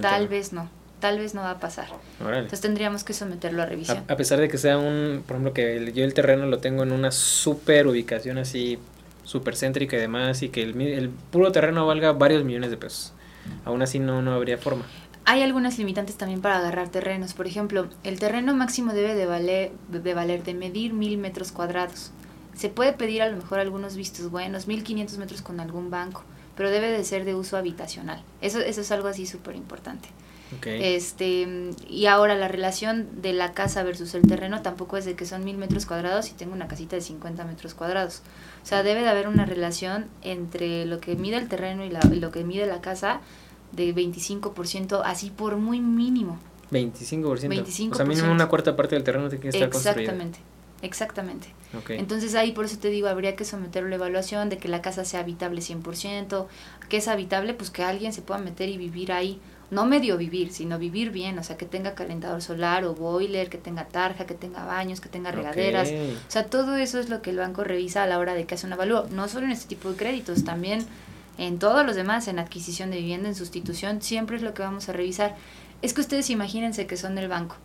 tal vez no tal vez no va a pasar. Entonces tendríamos que someterlo a revisión. A, pesar de que sea un, por ejemplo, que yo el terreno lo tengo en una super ubicación así, super céntrica y demás, y que el, el puro terreno valga varios millones de pesos. Aún así no, no habría forma. Hay algunas limitantes también para agarrar terrenos. Por ejemplo, el terreno máximo debe de valer, de valer, de medir mil metros cuadrados. Se puede pedir a lo mejor algunos vistos buenos, 1500 metros con algún banco, pero debe de ser de uso habitacional. Eso, eso es algo así súper importante. Este, y ahora la relación de la casa versus el terreno tampoco es de que son mil metros cuadrados y tengo una casita de 50 metros cuadrados. O sea, debe de haber una relación entre lo que mide el terreno y, la, lo que mide la casa de 25%, así por muy mínimo. 25%. 25%. O sea, mínimo una cuarta parte del terreno tiene que estar Exactamente. Exactamente. Entonces ahí por eso te digo, habría que someter la evaluación de que la casa sea habitable 100%, que es habitable, pues que alguien se pueda meter y vivir ahí no medio vivir, sino vivir bien, o sea, que tenga calentador solar o boiler, que tenga tarja, que tenga baños, que tenga regaderas. O sea, todo eso es lo que el banco revisa a la hora de que hace un avalúo, no solo en este tipo de créditos, también en todos los demás, en adquisición de vivienda, en sustitución, siempre es lo que vamos a revisar. Es que ustedes imagínense que son del banco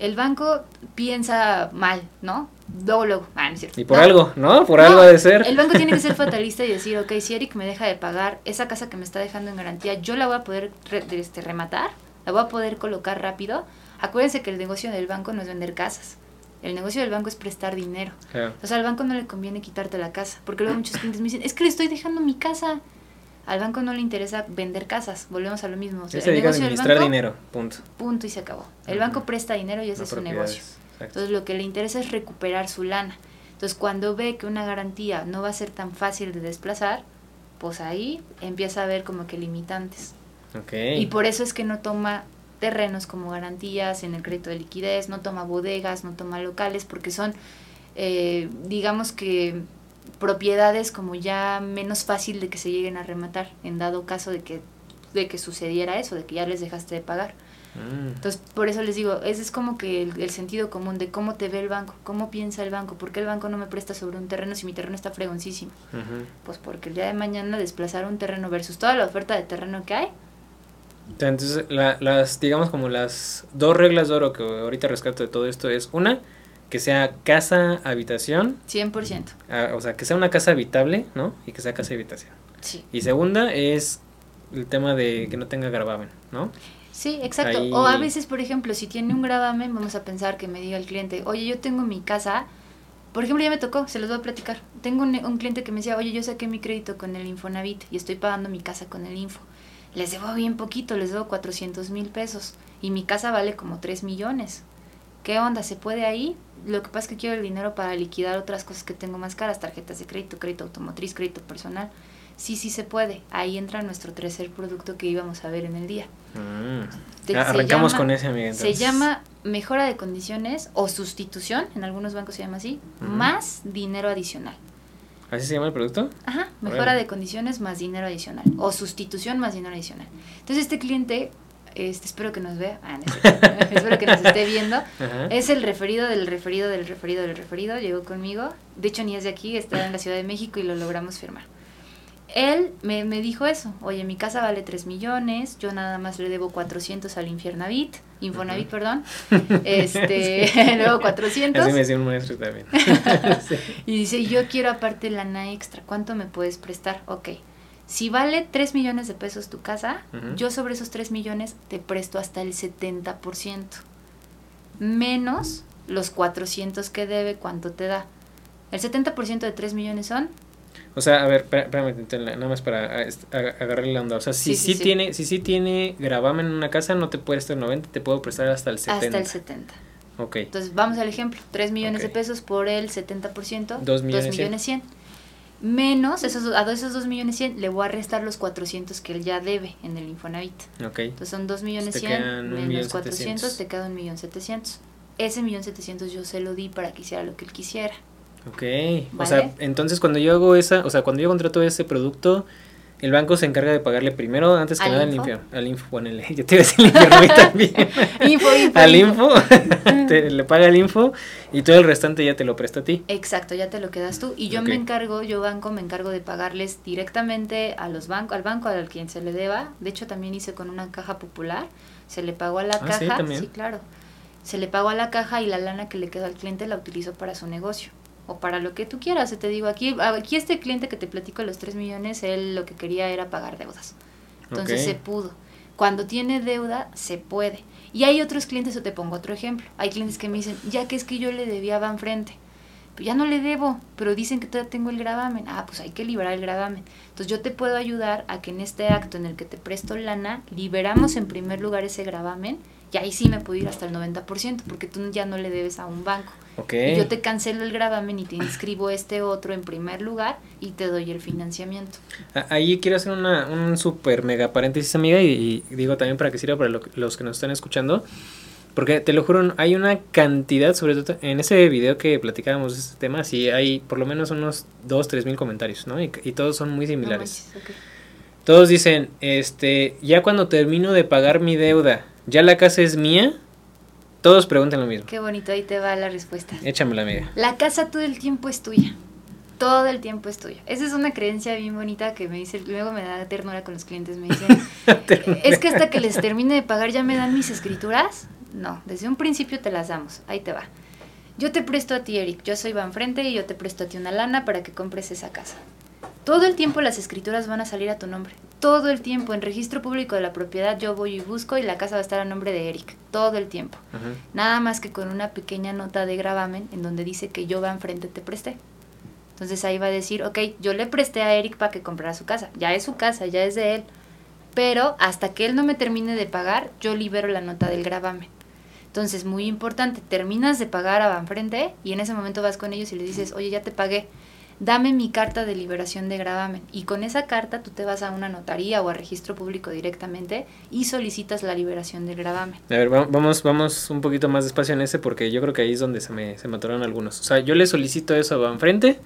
el banco piensa mal, ¿no? Luego, luego. Ah, no es cierto. Y por algo, ¿no? Por algo de ser. El banco tiene que ser fatalista y decir, ok, si Eric me deja de pagar esa casa que me está dejando en garantía, yo la voy a poder este, rematar, la voy a poder colocar rápido. Acuérdense que el negocio del banco no es vender casas. El negocio del banco es prestar dinero. O sea, al banco no le conviene quitarte la casa. Porque luego muchos clientes me dicen, es que le estoy dejando mi casa. Al banco no le interesa vender casas, volvemos a lo mismo. se el negocio administrar dinero, punto. Punto y se acabó. El banco presta dinero y ese es su negocio. Entonces lo que le interesa es recuperar su lana. Entonces cuando ve que una garantía no va a ser tan fácil de desplazar, pues ahí empieza a ver como que limitantes. Y por eso es que no toma terrenos como garantías en el crédito de liquidez, no toma bodegas, no toma locales, porque son, eh, digamos que propiedades como ya menos fácil de que se lleguen a rematar en dado caso de que de que sucediera eso, de que ya les dejaste de pagar. Mm. Entonces, por eso les digo, ese es como que el, sentido común de cómo te ve el banco, cómo piensa el banco, por qué el banco no me presta sobre un terreno si mi terreno está fregoncísimo. Pues porque el día de mañana desplazar un terreno versus toda la oferta de terreno que hay. Entonces, las, digamos como las dos reglas de oro que ahorita rescato de todo esto es una, que sea casa, habitación. 100%. Ah, o sea, que sea una casa habitable, ¿no? Y que sea casa habitación. Sí. Y segunda es el tema de que no tenga gravamen, ¿no? Sí, exacto. O a veces, por ejemplo, si tiene un gravamen, vamos a pensar que me diga el cliente, oye, yo tengo mi casa, por ejemplo, ya me tocó, se los voy a platicar. Tengo un, un cliente que me decía, oye, yo saqué mi crédito con el Infonavit y estoy pagando mi casa con el Info. Les debo bien poquito, les debo 400 mil pesos y mi casa vale como 3 millones. ¿Qué onda? ¿Se puede ahí? Lo que pasa es que quiero el dinero para liquidar otras cosas que tengo más caras, tarjetas de crédito, crédito automotriz, crédito personal. Sí, sí se puede. Ahí entra nuestro tercer producto que íbamos a ver en el día. Mm. Arrancamos con ese, amiga. Se llama mejora de condiciones o sustitución, en algunos bancos se llama así, más dinero adicional. ¿Así se llama el producto? Ajá, mejora de condiciones más dinero adicional o sustitución más dinero adicional. Entonces este cliente este, espero que nos vea, ah, no sé, espero que nos esté viendo, Ajá. es el referido del referido del referido del referido, llegó conmigo, de hecho ni es de aquí, está en la Ciudad de México y lo logramos firmar. Él me, me dijo eso, oye, mi casa vale 3 millones, yo nada más le debo 400 al Infiernavit, Infonavit, perdón, este, luego 400. Así me decía un maestro también. Sí. Y dice, yo quiero aparte lana extra, ¿cuánto me puedes prestar? Ok, si vale 3 millones de pesos tu casa, Ujú. yo sobre esos 3 millones te presto hasta el 70%, menos los 400 que debe, ¿cuánto te da? El 70% de 3 millones son, O sea, a ver, espérame, nada más para agarrarle la onda. O sea, si Sí, sí, sí, tiene, si sí tiene gravamen en una casa, no te puede estar 90, te puedo prestar hasta el 70. hasta el 70. Ok. Entonces, vamos al ejemplo, 3 millones Ok. de pesos por el 70%, Dos millones 2 millones 100. Menos, esos, a esos 2 millones 100 le voy a restar los 400 que él ya debe en el Infonavit. Ok. Entonces son 2 millones Te 100 quedan un millón menos 400, setecientos. te queda un millón 700. Ese millón 700 yo se lo di para que hiciera lo que él quisiera. Ok. O ¿Vale? sea, entonces cuando yo hago esa, o sea, cuando yo contrato ese producto, el banco se encarga de pagarle primero, antes que ¿Al nada, al info? Al info, ponele. Yo te iba a decir infierno también. Info, info, al info. te- le paga el info y todo el restante ya te lo presta a ti. Exacto, ya te lo quedas tú. Y yo me encargo, yo banco, me encargo de pagarles directamente a los bancos, al banco al quien se le deba. De hecho, también hice con una caja popular. Se le pagó a la Ah, ¿sí? caja. ¿También? claro. Se le pagó a la caja y la lana que le quedó al cliente la utilizó para su negocio. O para lo que tú quieras. Te digo, aquí, aquí este cliente que te platico los 3 millones, él lo que quería era pagar deudas. Entonces se pudo. Cuando tiene deuda, se puede. Y hay otros clientes, o te pongo otro ejemplo. Hay clientes que me dicen, ya que es que yo le debía a Banfrente, pero ya no le debo, pero dicen que todavía tengo el gravamen. Ah, pues hay que liberar el gravamen. Entonces yo te puedo ayudar a que en este acto en el que te presto lana, liberamos en primer lugar ese gravamen y ahí sí me puedo ir hasta el 90%, porque tú ya no le debes a un banco. Yo te cancelo el gravamen y te inscribo este otro en primer lugar y te doy el financiamiento. A- Ahí quiero hacer una, un super mega paréntesis, amiga, y, y digo también para que sirva para lo los que nos están escuchando. Porque te lo juro, hay una cantidad, sobre todo en ese video que platicábamos de este tema, sí hay por lo menos unos 2, 3 mil comentarios, ¿no? Y, y todos son muy No similares. manches. Todos dicen, este, ya cuando termino de pagar mi deuda, ¿ya la casa es mía? Todos preguntan lo mismo. Qué bonito, ahí te va la respuesta. Échamela, amiga. La casa todo el tiempo es tuya. Todo el tiempo es tuya. Esa es una creencia bien bonita que me dice, luego me da ternura con los clientes, me dicen, es que hasta que les termine de pagar ya me dan mis escrituras. No, desde un principio te las damos. Ahí te va. Yo te presto a ti, Eric. Yo soy Banfrente y yo te presto a ti una lana para que compres esa casa. Todo el tiempo las escrituras van a salir a tu nombre. Todo el tiempo. En registro público de la propiedad yo voy y busco y la casa va a estar a nombre de Eric. Todo el tiempo. Nada más que con una pequeña nota de gravamen en donde dice que yo Banfrente te presté. Entonces ahí va a decir, ok, yo le presté a Eric para que comprara su casa. Ya es su casa, ya es de él. Pero hasta que él no me termine de pagar, yo libero la nota del gravamen. Entonces, muy importante, terminas de pagar a Banfrente y en ese momento vas con ellos y les dices, oye, ya te pagué, dame mi carta de liberación de gravamen. Y con esa carta tú te vas a una notaría o a registro público directamente y solicitas la liberación del gravamen. A ver, va- vamos, vamos un poquito más despacio en ese porque yo creo que ahí es donde se me, se me atoraron algunos. O sea, yo le solicito eso a Banfrente,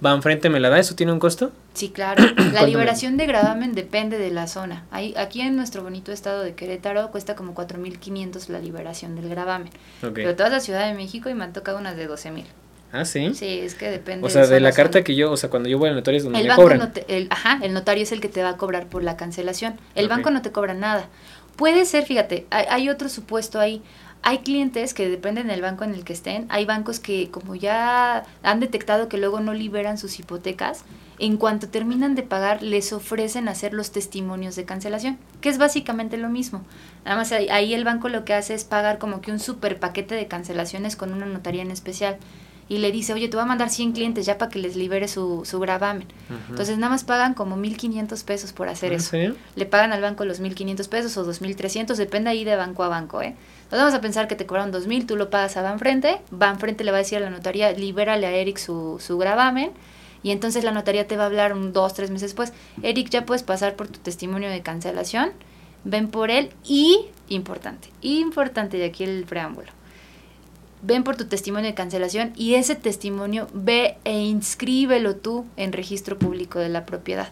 Banfrente me la da, ¿eso tiene un costo? Sí, claro. La ¿Cuánto liberación de gravamen depende de la zona. Ahí, aquí en nuestro bonito estado de Querétaro cuesta como 4.500 la liberación del gravamen. Pero toda la Ciudad de México y me han tocado unas de 12.000. Ah, sí. Sí, es que depende. O sea, de la carta que yo, o sea, cuando yo voy al notario es donde El me banco cobran. no te- el, ajá, el notario es el que te va a cobrar por la cancelación. El banco no te cobra nada. Puede ser, fíjate, hay, hay otro supuesto ahí. Hay clientes que dependen del banco en el que estén. Hay bancos que como ya han detectado que luego no liberan sus hipotecas, en cuanto terminan de pagar les ofrecen hacer los testimonios de cancelación, que es básicamente lo mismo. Nada más ahí el banco lo que hace es pagar como que un super paquete de cancelaciones con una notaría en especial. Y le dice, oye, te voy a mandar 100 clientes ya para que les libere su, su gravamen. Entonces nada más pagan como 1.500 pesos por hacer ¿Ah, ¿En eso. serio? Le pagan al banco los 1.500 pesos o 2.300, depende ahí de banco a banco, ¿eh? Entonces vamos a pensar que te cobraron 2.000, tú lo pagas a Banfrente, Banfrente le va a decir a la notaría, libérale a Eric su, su gravamen, y entonces la notaría te va a hablar un dos, tres meses después, Eric, ya puedes pasar por tu testimonio de cancelación, ven por él, y, importante, importante de aquí el preámbulo, ven por tu testimonio de cancelación y ese testimonio ve e inscríbelo tú en registro público de la propiedad.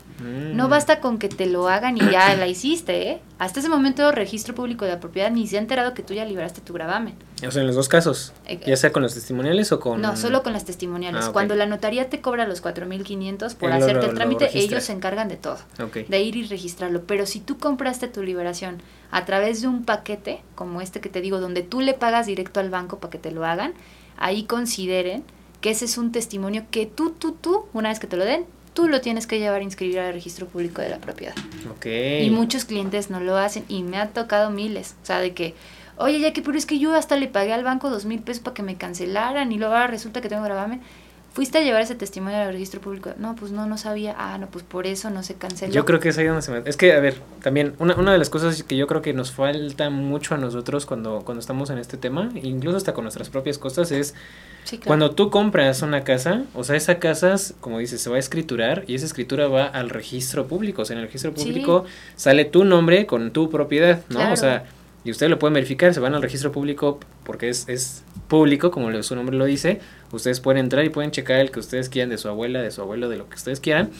No Mm. basta con que te lo hagan y ya la hiciste, ¿eh? Hasta ese momento registro público de la propiedad ni se ha enterado que tú ya liberaste tu gravamen. O sea, en los dos casos. Eh, Ya sea con los testimoniales o con... No, solo con las testimoniales. Ah. Cuando la notaría te cobra los 4.500 por hacerte lo- el trámite, ellos se encargan de todo, Ok. de ir y registrarlo. Pero si tú compraste tu liberación a través de un paquete, como este que te digo, donde tú le pagas directo al banco para que te lo hagan, ahí consideren que ese es un testimonio que tú, tú, tú, una vez que te lo den, tú lo tienes que llevar a inscribir al registro público de la propiedad. Ok. Y muchos clientes no lo hacen y me ha tocado miles. O sea, de que, oye, ya que, pero es que yo hasta le pagué al banco dos mil pesos para que me cancelaran y luego ahora resulta que tengo gravamen. ¿Fuiste a llevar ese testimonio al registro público? No, pues no, no sabía. Ah, no, pues por eso no se canceló. Yo creo que es ahí donde se me... Es que, a ver, también, una, una de las cosas que yo creo que nos falta mucho a nosotros cuando, cuando estamos en este tema, incluso hasta con nuestras propias cosas, es Sí, claro. cuando tú compras una casa, o sea, esa casa, como dices, se va a escriturar y esa escritura va al registro público. O sea, en el registro Sí. público sale tu nombre con tu propiedad, ¿no? Claro. O sea, y ustedes lo pueden verificar, se van al registro público porque es, es público, como su nombre lo dice. Ustedes pueden entrar y pueden checar el que ustedes quieran de su abuela, de su abuelo, de lo que ustedes quieran.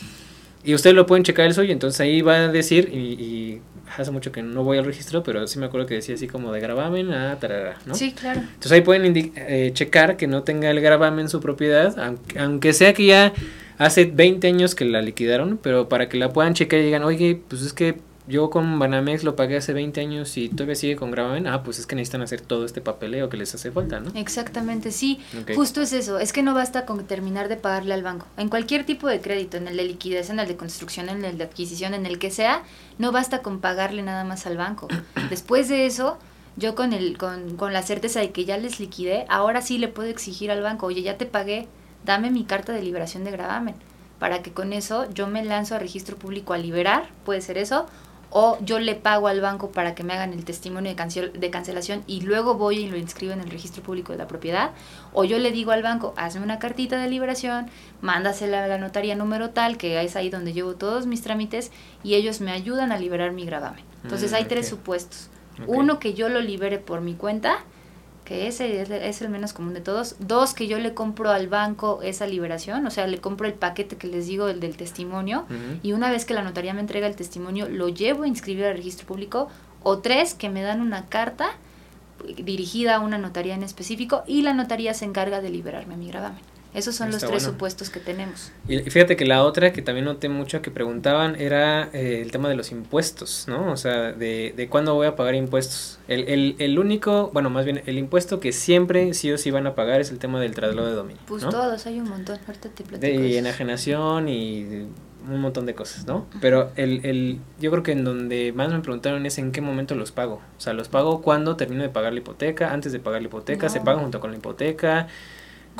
Y ustedes lo pueden checar el suyo, entonces ahí va a decir, y, y hace mucho que no voy al registro, pero sí me acuerdo que decía así como de gravamen a tarara, ¿no? Sí, claro. Entonces ahí pueden eh, checar que no tenga el gravamen en su propiedad, aunque, aunque sea que ya hace 20 años que la liquidaron, pero para que la puedan checar y digan, oye, pues es que yo con Banamex lo pagué hace 20 años y todavía sigue con gravamen, ah, pues es que necesitan hacer todo este papeleo que les hace falta, ¿no? Exactamente, sí. Justo es eso. Es que no basta con terminar de pagarle al banco. En cualquier tipo de crédito, en el de liquidez, en el de construcción, en el de adquisición, en el que sea, no basta con pagarle nada más al banco. Después de eso, yo con, el, con, con la certeza de que ya les liquidé, ahora sí le puedo exigir al banco, oye, ya te pagué, dame mi carta de liberación de gravamen. Para que con eso yo me lanzo a registro público a liberar, puede ser eso, o yo le pago al banco para que me hagan el testimonio de, cancel- de cancelación y luego voy y lo inscribo en el registro público de la propiedad, o yo le digo al banco, hazme una cartita de liberación, mándasela a la notaría número tal, que es ahí donde llevo todos mis trámites, y ellos me ayudan a liberar mi gravamen. Entonces Mm, hay tres ok. supuestos. Uno, que yo lo libere por mi cuenta, que ese es, es el menos común de todos. Dos, que yo le compro al banco esa liberación, o sea, le compro el paquete que les digo, el del testimonio, y una vez que la notaría me entrega el testimonio, lo llevo a inscribir al registro público. O tres, que me dan una carta dirigida a una notaría en específico y la notaría se encarga de liberarme mi gravamen. Esos son los tres bueno. supuestos que tenemos. Y fíjate que la otra que también noté mucho que preguntaban era eh, el tema de los impuestos, ¿no? O sea, de, de cuándo voy a pagar impuestos. El, el, el único, bueno, más bien el impuesto que siempre sí o sí van a pagar es el tema del traslado de dominio. Pues ¿no? todos, hay un montón. Ahorita te platico. de enajenación y de un montón de cosas, ¿no? Pero el, el, yo creo que en donde más me preguntaron es en qué momento los pago. O sea, los pago cuando termino de pagar la hipoteca, antes de pagar la hipoteca, se No. pagan junto con la hipoteca.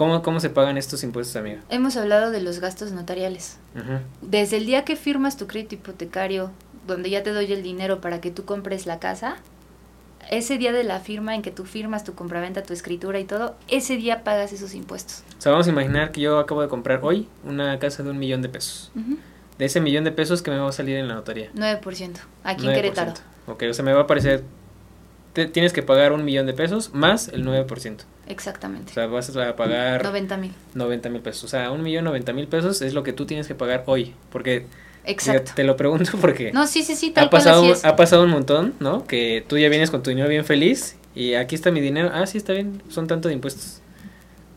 ¿Cómo, ¿Cómo se pagan estos impuestos, amiga? Hemos hablado de los gastos notariales. Desde el día que firmas tu crédito hipotecario, donde ya te doy el dinero para que tú compres la casa, ese día de la firma en que tú firmas tu compraventa, tu escritura y todo, ese día pagas esos impuestos. O sea, vamos a imaginar que yo acabo de comprar hoy una casa de un millón de pesos. De ese millón de pesos que me va a salir en la notaría. 9%, aquí en 9%. Querétaro. Ok, o sea, me va a aparecer... te- tienes que pagar un millón de pesos más el 9%. O Exactamente. sea, vas a pagar 90 mil. 90 mil pesos. O sea, un millón 90 mil pesos es lo que tú tienes que pagar hoy. Porque Exacto. Te, lo pregunto porque No, sí, sí, sí, tal ha, cual pasado, así es. ha pasado un montón, ¿no? Que tú ya vienes con tu dinero bien feliz y aquí está mi dinero. Ah, sí, está bien, son tanto de impuestos.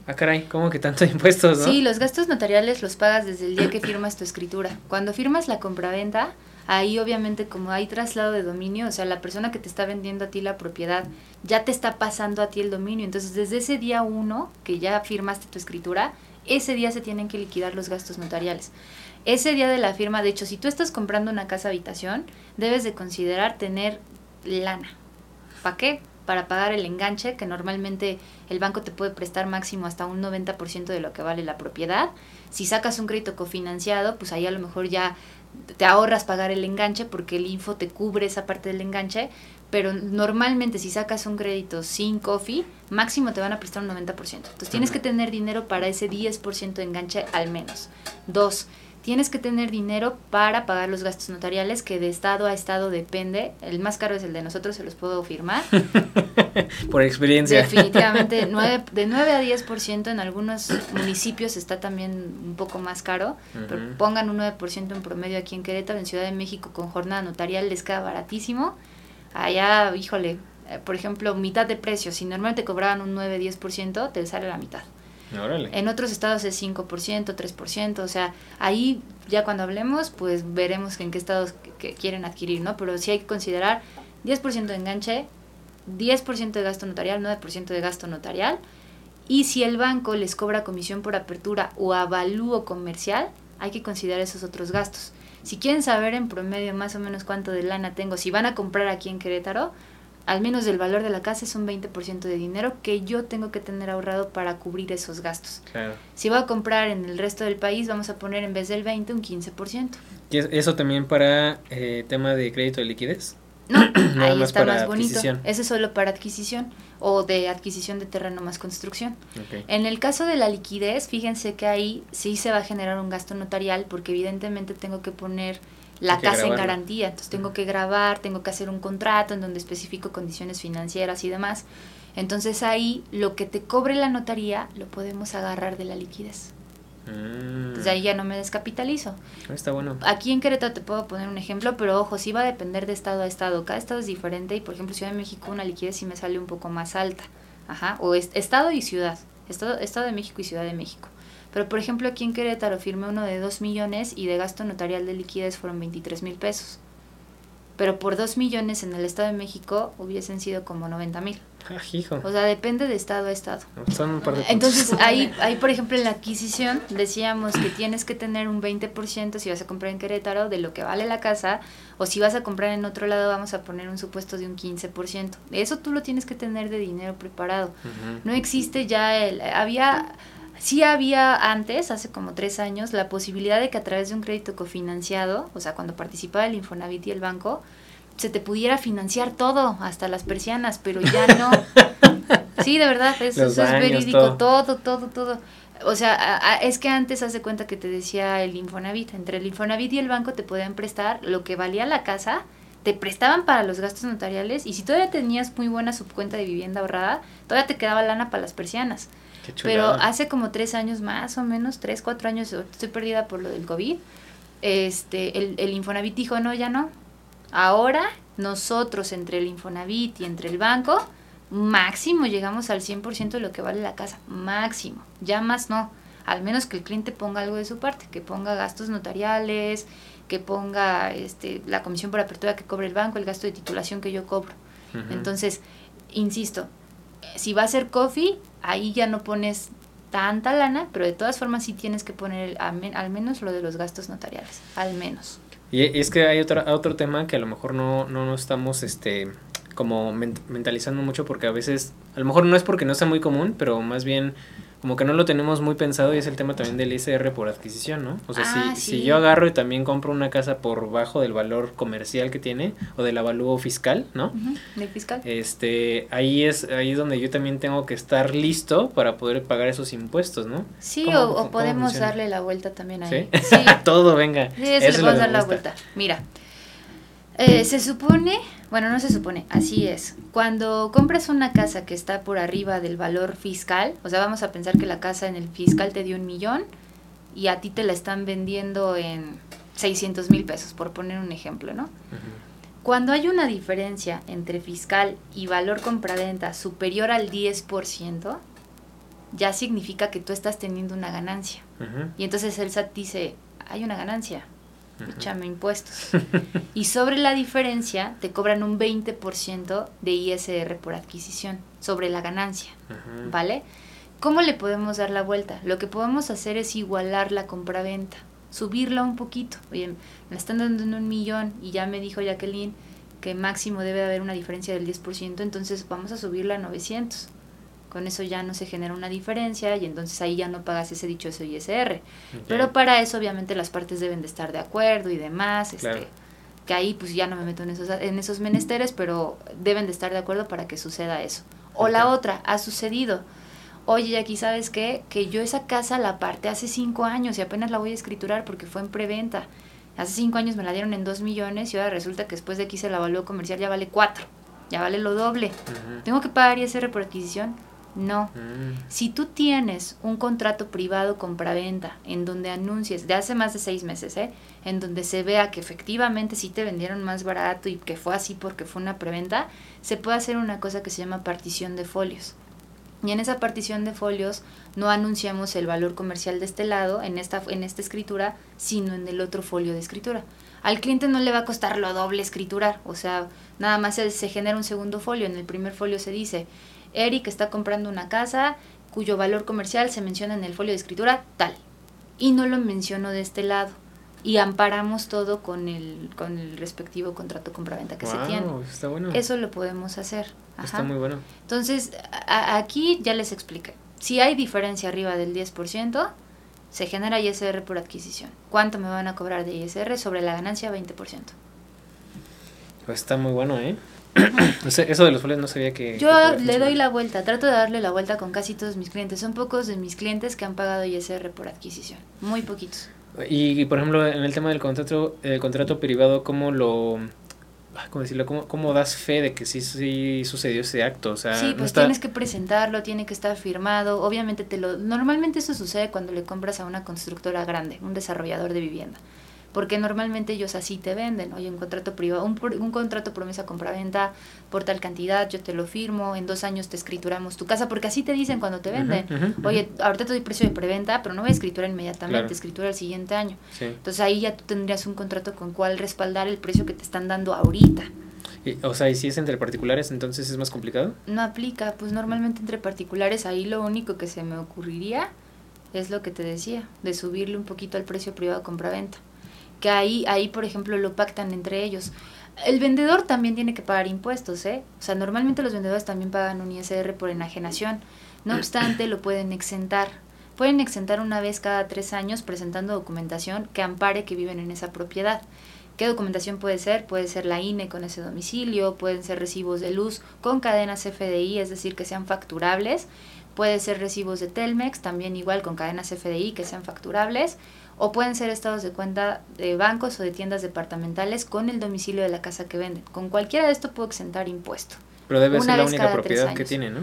Ah, caray, ¿cómo que tanto de impuestos, no? Sí, los gastos notariales los pagas desde el día que firmas tu escritura. Cuando firmas la compraventa, ahí obviamente como hay traslado de dominio, o sea, la persona que te está vendiendo a ti la propiedad ya te está pasando a ti el dominio. Entonces, desde ese día uno que ya firmaste tu escritura, ese día se tienen que liquidar los gastos notariales. Ese día de la firma, de hecho, si tú estás comprando una casa habitación, debes de considerar tener lana. ¿Para qué? Para pagar el enganche, que normalmente el banco te puede prestar máximo hasta un 90% de lo que vale la propiedad. Si sacas un crédito cofinanciado, pues ahí a lo mejor ya te ahorras pagar el enganche porque el info te cubre esa parte del enganche, pero normalmente si sacas un crédito sin cofi, máximo te van a prestar un 90%. Entonces tienes que tener dinero para ese 10% de enganche al menos. Dos, tienes que tener dinero para pagar los gastos notariales, que de estado a estado depende. El más caro es el de nosotros, se los puedo firmar. Por experiencia. Definitivamente, nueve, de 9 a 10% en algunos municipios está también un poco más caro, pero pongan un 9% en promedio aquí en Querétaro, en Ciudad de México, con jornada notarial les queda baratísimo. Allá, híjole, eh, por ejemplo, mitad de precio. Si normalmente cobraban un 9-10%, te sale la mitad. En otros estados es 5%, 3%, o sea, ahí ya cuando hablemos, pues veremos en qué estados que quieren adquirir, ¿no? Pero sí hay que considerar 10% de enganche, 10% de gasto notarial, 9% de gasto notarial, y si el banco les cobra comisión por apertura o avalúo comercial, hay que considerar esos otros gastos. Si quieren saber en promedio más o menos cuánto de lana tengo, si van a comprar aquí en Querétaro, al menos del valor de la casa es un 20% de dinero que yo tengo que tener ahorrado para cubrir esos gastos. Claro. Si voy a comprar en el resto del país, vamos a poner en vez del 20 un 15%. ¿Y eso también para eh, tema de crédito de liquidez? No, ahí está más bonito. Ese es solo para adquisición o de adquisición de terreno más construcción. En el caso de la liquidez, fíjense que ahí sí se va a generar un gasto notarial porque evidentemente tengo que poner la casa en garantía. Entonces tengo que grabar, tengo que hacer un contrato en donde especifico condiciones financieras y demás. Entonces ahí lo que te cobre la notaría lo podemos agarrar de la liquidez. Mm. Entonces ahí ya no me descapitalizo. Está bueno. Aquí en Querétaro te puedo poner un ejemplo, pero ojo, sí va a depender de estado a estado. Cada estado es diferente y por ejemplo Ciudad de México una liquidez sí me sale un poco más alta. Ajá. O estado y ciudad. Estado, estado de México y Ciudad de México. Pero por ejemplo aquí en Querétaro firmé uno de 2 millones y de gasto notarial de liquidez fueron 23 mil pesos. Pero por 2 millones en el Estado de México hubiesen sido como 90 mil. Ah, hijo. O sea, depende de estado a estado. Entonces, ahí, ahí, por ejemplo, en la adquisición decíamos que tienes que tener un 20% si vas a comprar en Querétaro de lo que vale la casa, o si vas a comprar en otro lado vamos a poner un supuesto de un 15%. Eso tú lo tienes que tener de dinero preparado. No existe ya el... Había Sí había antes, hace como tres años, la posibilidad de que a través de un crédito cofinanciado, o sea, cuando participaba el Infonavit y el banco, se te pudiera financiar todo, hasta las persianas, pero ya no. sí, de verdad, eso, es verídico, todo. todo, todo, O sea, es que antes hace cuenta que te decía el Infonavit, entre el Infonavit y el banco te podían prestar lo que valía la casa, te prestaban para los gastos notariales y si todavía tenías muy buena subcuenta de vivienda ahorrada, todavía te quedaba lana para las persianas. Pero hace como tres años más o menos, tres, cuatro años, estoy perdida por lo del COVID, este, el, el Infonavit dijo, no, ya no. Ahora nosotros entre el Infonavit y entre el banco, máximo llegamos al 100% de lo que vale la casa, máximo, ya más no, al menos que el cliente ponga algo de su parte, que ponga gastos notariales, que ponga este, la comisión por apertura que cobre el banco, el gasto de titulación que yo cobro. Entonces, insisto, si va a ser coffee, ahí ya no pones tanta lana, pero de todas formas sí tienes que poner al menos lo de los gastos notariales, al menos. Y es que hay otro, otro tema que a lo mejor no, no, no estamos este, como mentalizando mucho porque a veces, a lo mejor no es porque no sea muy común, pero más bien como que no lo tenemos muy pensado y es el tema también del ISR por adquisición, ¿no? O sea, si, ah, si yo agarro y también compro una casa por bajo del valor comercial que tiene o del avalúo fiscal, ¿no? del fiscal. Este, ahí es ahí es donde yo también tengo que estar listo para poder pagar esos impuestos, ¿no? Sí, o, podemos darle la vuelta también ahí. Sí, todo, venga. Sí, eso, le podemos dar la vuelta. Mira, eh, se supone, bueno, no se supone, así es. Cuando compras una casa que está por arriba del valor fiscal, o sea, vamos a pensar que la casa en el fiscal te dio un millón y a ti te la están vendiendo en 600 mil pesos, por poner un ejemplo, ¿no? Cuando hay una diferencia entre fiscal y valor compraventa superior al 10%, ya significa que tú estás teniendo una ganancia. Y entonces el SAT dice, hay una ganancia, échame impuestos. y sobre la diferencia te cobran un 20% de ISR por adquisición, sobre la ganancia, ¿vale? ¿Cómo le podemos dar la vuelta? Lo que podemos hacer es igualar la compraventa, subirla un poquito. Oye, me están dando en un millón y ya me dijo Jacqueline que máximo debe haber una diferencia del 10%, entonces vamos a subirla a 900 con eso ya no se genera una diferencia y entonces ahí ya no pagas ese dichoso ISR. Pero para eso obviamente las partes deben de estar de acuerdo y demás, este, que ahí pues ya no me meto en esos, en esos menesteres, pero deben de estar de acuerdo para que suceda eso. O la otra, ha sucedido. oye, aquí sabes qué, que yo esa casa la aparté hace cinco años y apenas la voy a escriturar porque fue en preventa. Hace cinco años me la dieron en dos millones y ahora resulta que después de que hice la evaluó comercial ya vale cuatro, ya vale lo doble. ¿Tengo que pagar ISR por adquisición? No. Mm. Si tú tienes un contrato privado compraventa en donde anuncies, de hace más de seis meses, ¿eh? en donde se vea que efectivamente sí te vendieron más barato y que fue así porque fue una preventa, se puede hacer una cosa que se llama partición de folios. Y en esa partición de folios no anunciamos el valor comercial de este lado, en esta, en esta escritura, sino en el otro folio de escritura. Al cliente no le va a costar lo doble escriturar, o sea, nada más se, se genera un segundo folio. En el primer folio se dice, Eric está comprando una casa cuyo valor comercial se menciona en el folio de escritura tal. Y no lo menciono de este lado. Y amparamos todo con el, con el respectivo contrato compraventa que se tiene. Está bueno. Eso lo podemos hacer. Está muy bueno. Entonces, a- aquí ya les expliqué. Si hay diferencia arriba del 10%, se genera ISR por adquisición. ¿Cuánto me van a cobrar de ISR? Sobre la ganancia, 20%. Pues está muy bueno, ¿eh? Eso de los folios no sabía que... Yo que le doy la vuelta, trato de darle la vuelta con casi todos mis clientes. Son pocos de mis clientes que han pagado ISR por adquisición. Muy poquitos. Y, y, por ejemplo, en el tema del contrato, el contrato privado, ¿cómo lo... ah, ¿Cómo decirlo? ¿Cómo, cómo das fe de que sí, sí sucedió ese acto? O sea, Sí, no pues está... tienes que presentarlo, tiene que estar firmado. Obviamente te lo normalmente eso sucede cuando le compras a una constructora grande, un desarrollador de vivienda. Porque normalmente ellos así te venden, oye, un contrato privado, un, un contrato promesa compraventa por tal cantidad, yo te lo firmo, en dos años te escrituramos tu casa, porque así te dicen cuando te venden. Oye, ahorita te doy precio de preventa, pero no voy a escriturar inmediatamente, Claro. escritura el siguiente año. Sí. Entonces ahí ya tú tendrías un contrato con cual respaldar el precio que te están dando ahorita. Y, o sea, y si es entre particulares, entonces es más complicado. No aplica, pues normalmente entre particulares ahí lo único que se me ocurriría es lo que te decía, de subirle un poquito al precio privado compraventa. Que ahí, ahí por ejemplo, lo pactan entre ellos. El vendedor también tiene que pagar impuestos, ¿eh? O sea, normalmente los vendedores también pagan un ISR por enajenación. No obstante, lo pueden exentar. Pueden exentar una vez cada tres años presentando documentación que ampare que viven en esa propiedad. ¿Qué documentación puede ser? Puede ser la INE con ese domicilio, pueden ser recibos de luz con cadenas FDI, es decir, que sean facturables, puede ser recibos de Telmex, también igual con cadenas FDI que sean facturables, o pueden ser estados de cuenta de bancos o de tiendas departamentales con el domicilio de la casa que venden. Con cualquiera de esto puedo exentar impuesto. Pero debe Una ser la vez única cada tres propiedad que tiene, ¿no?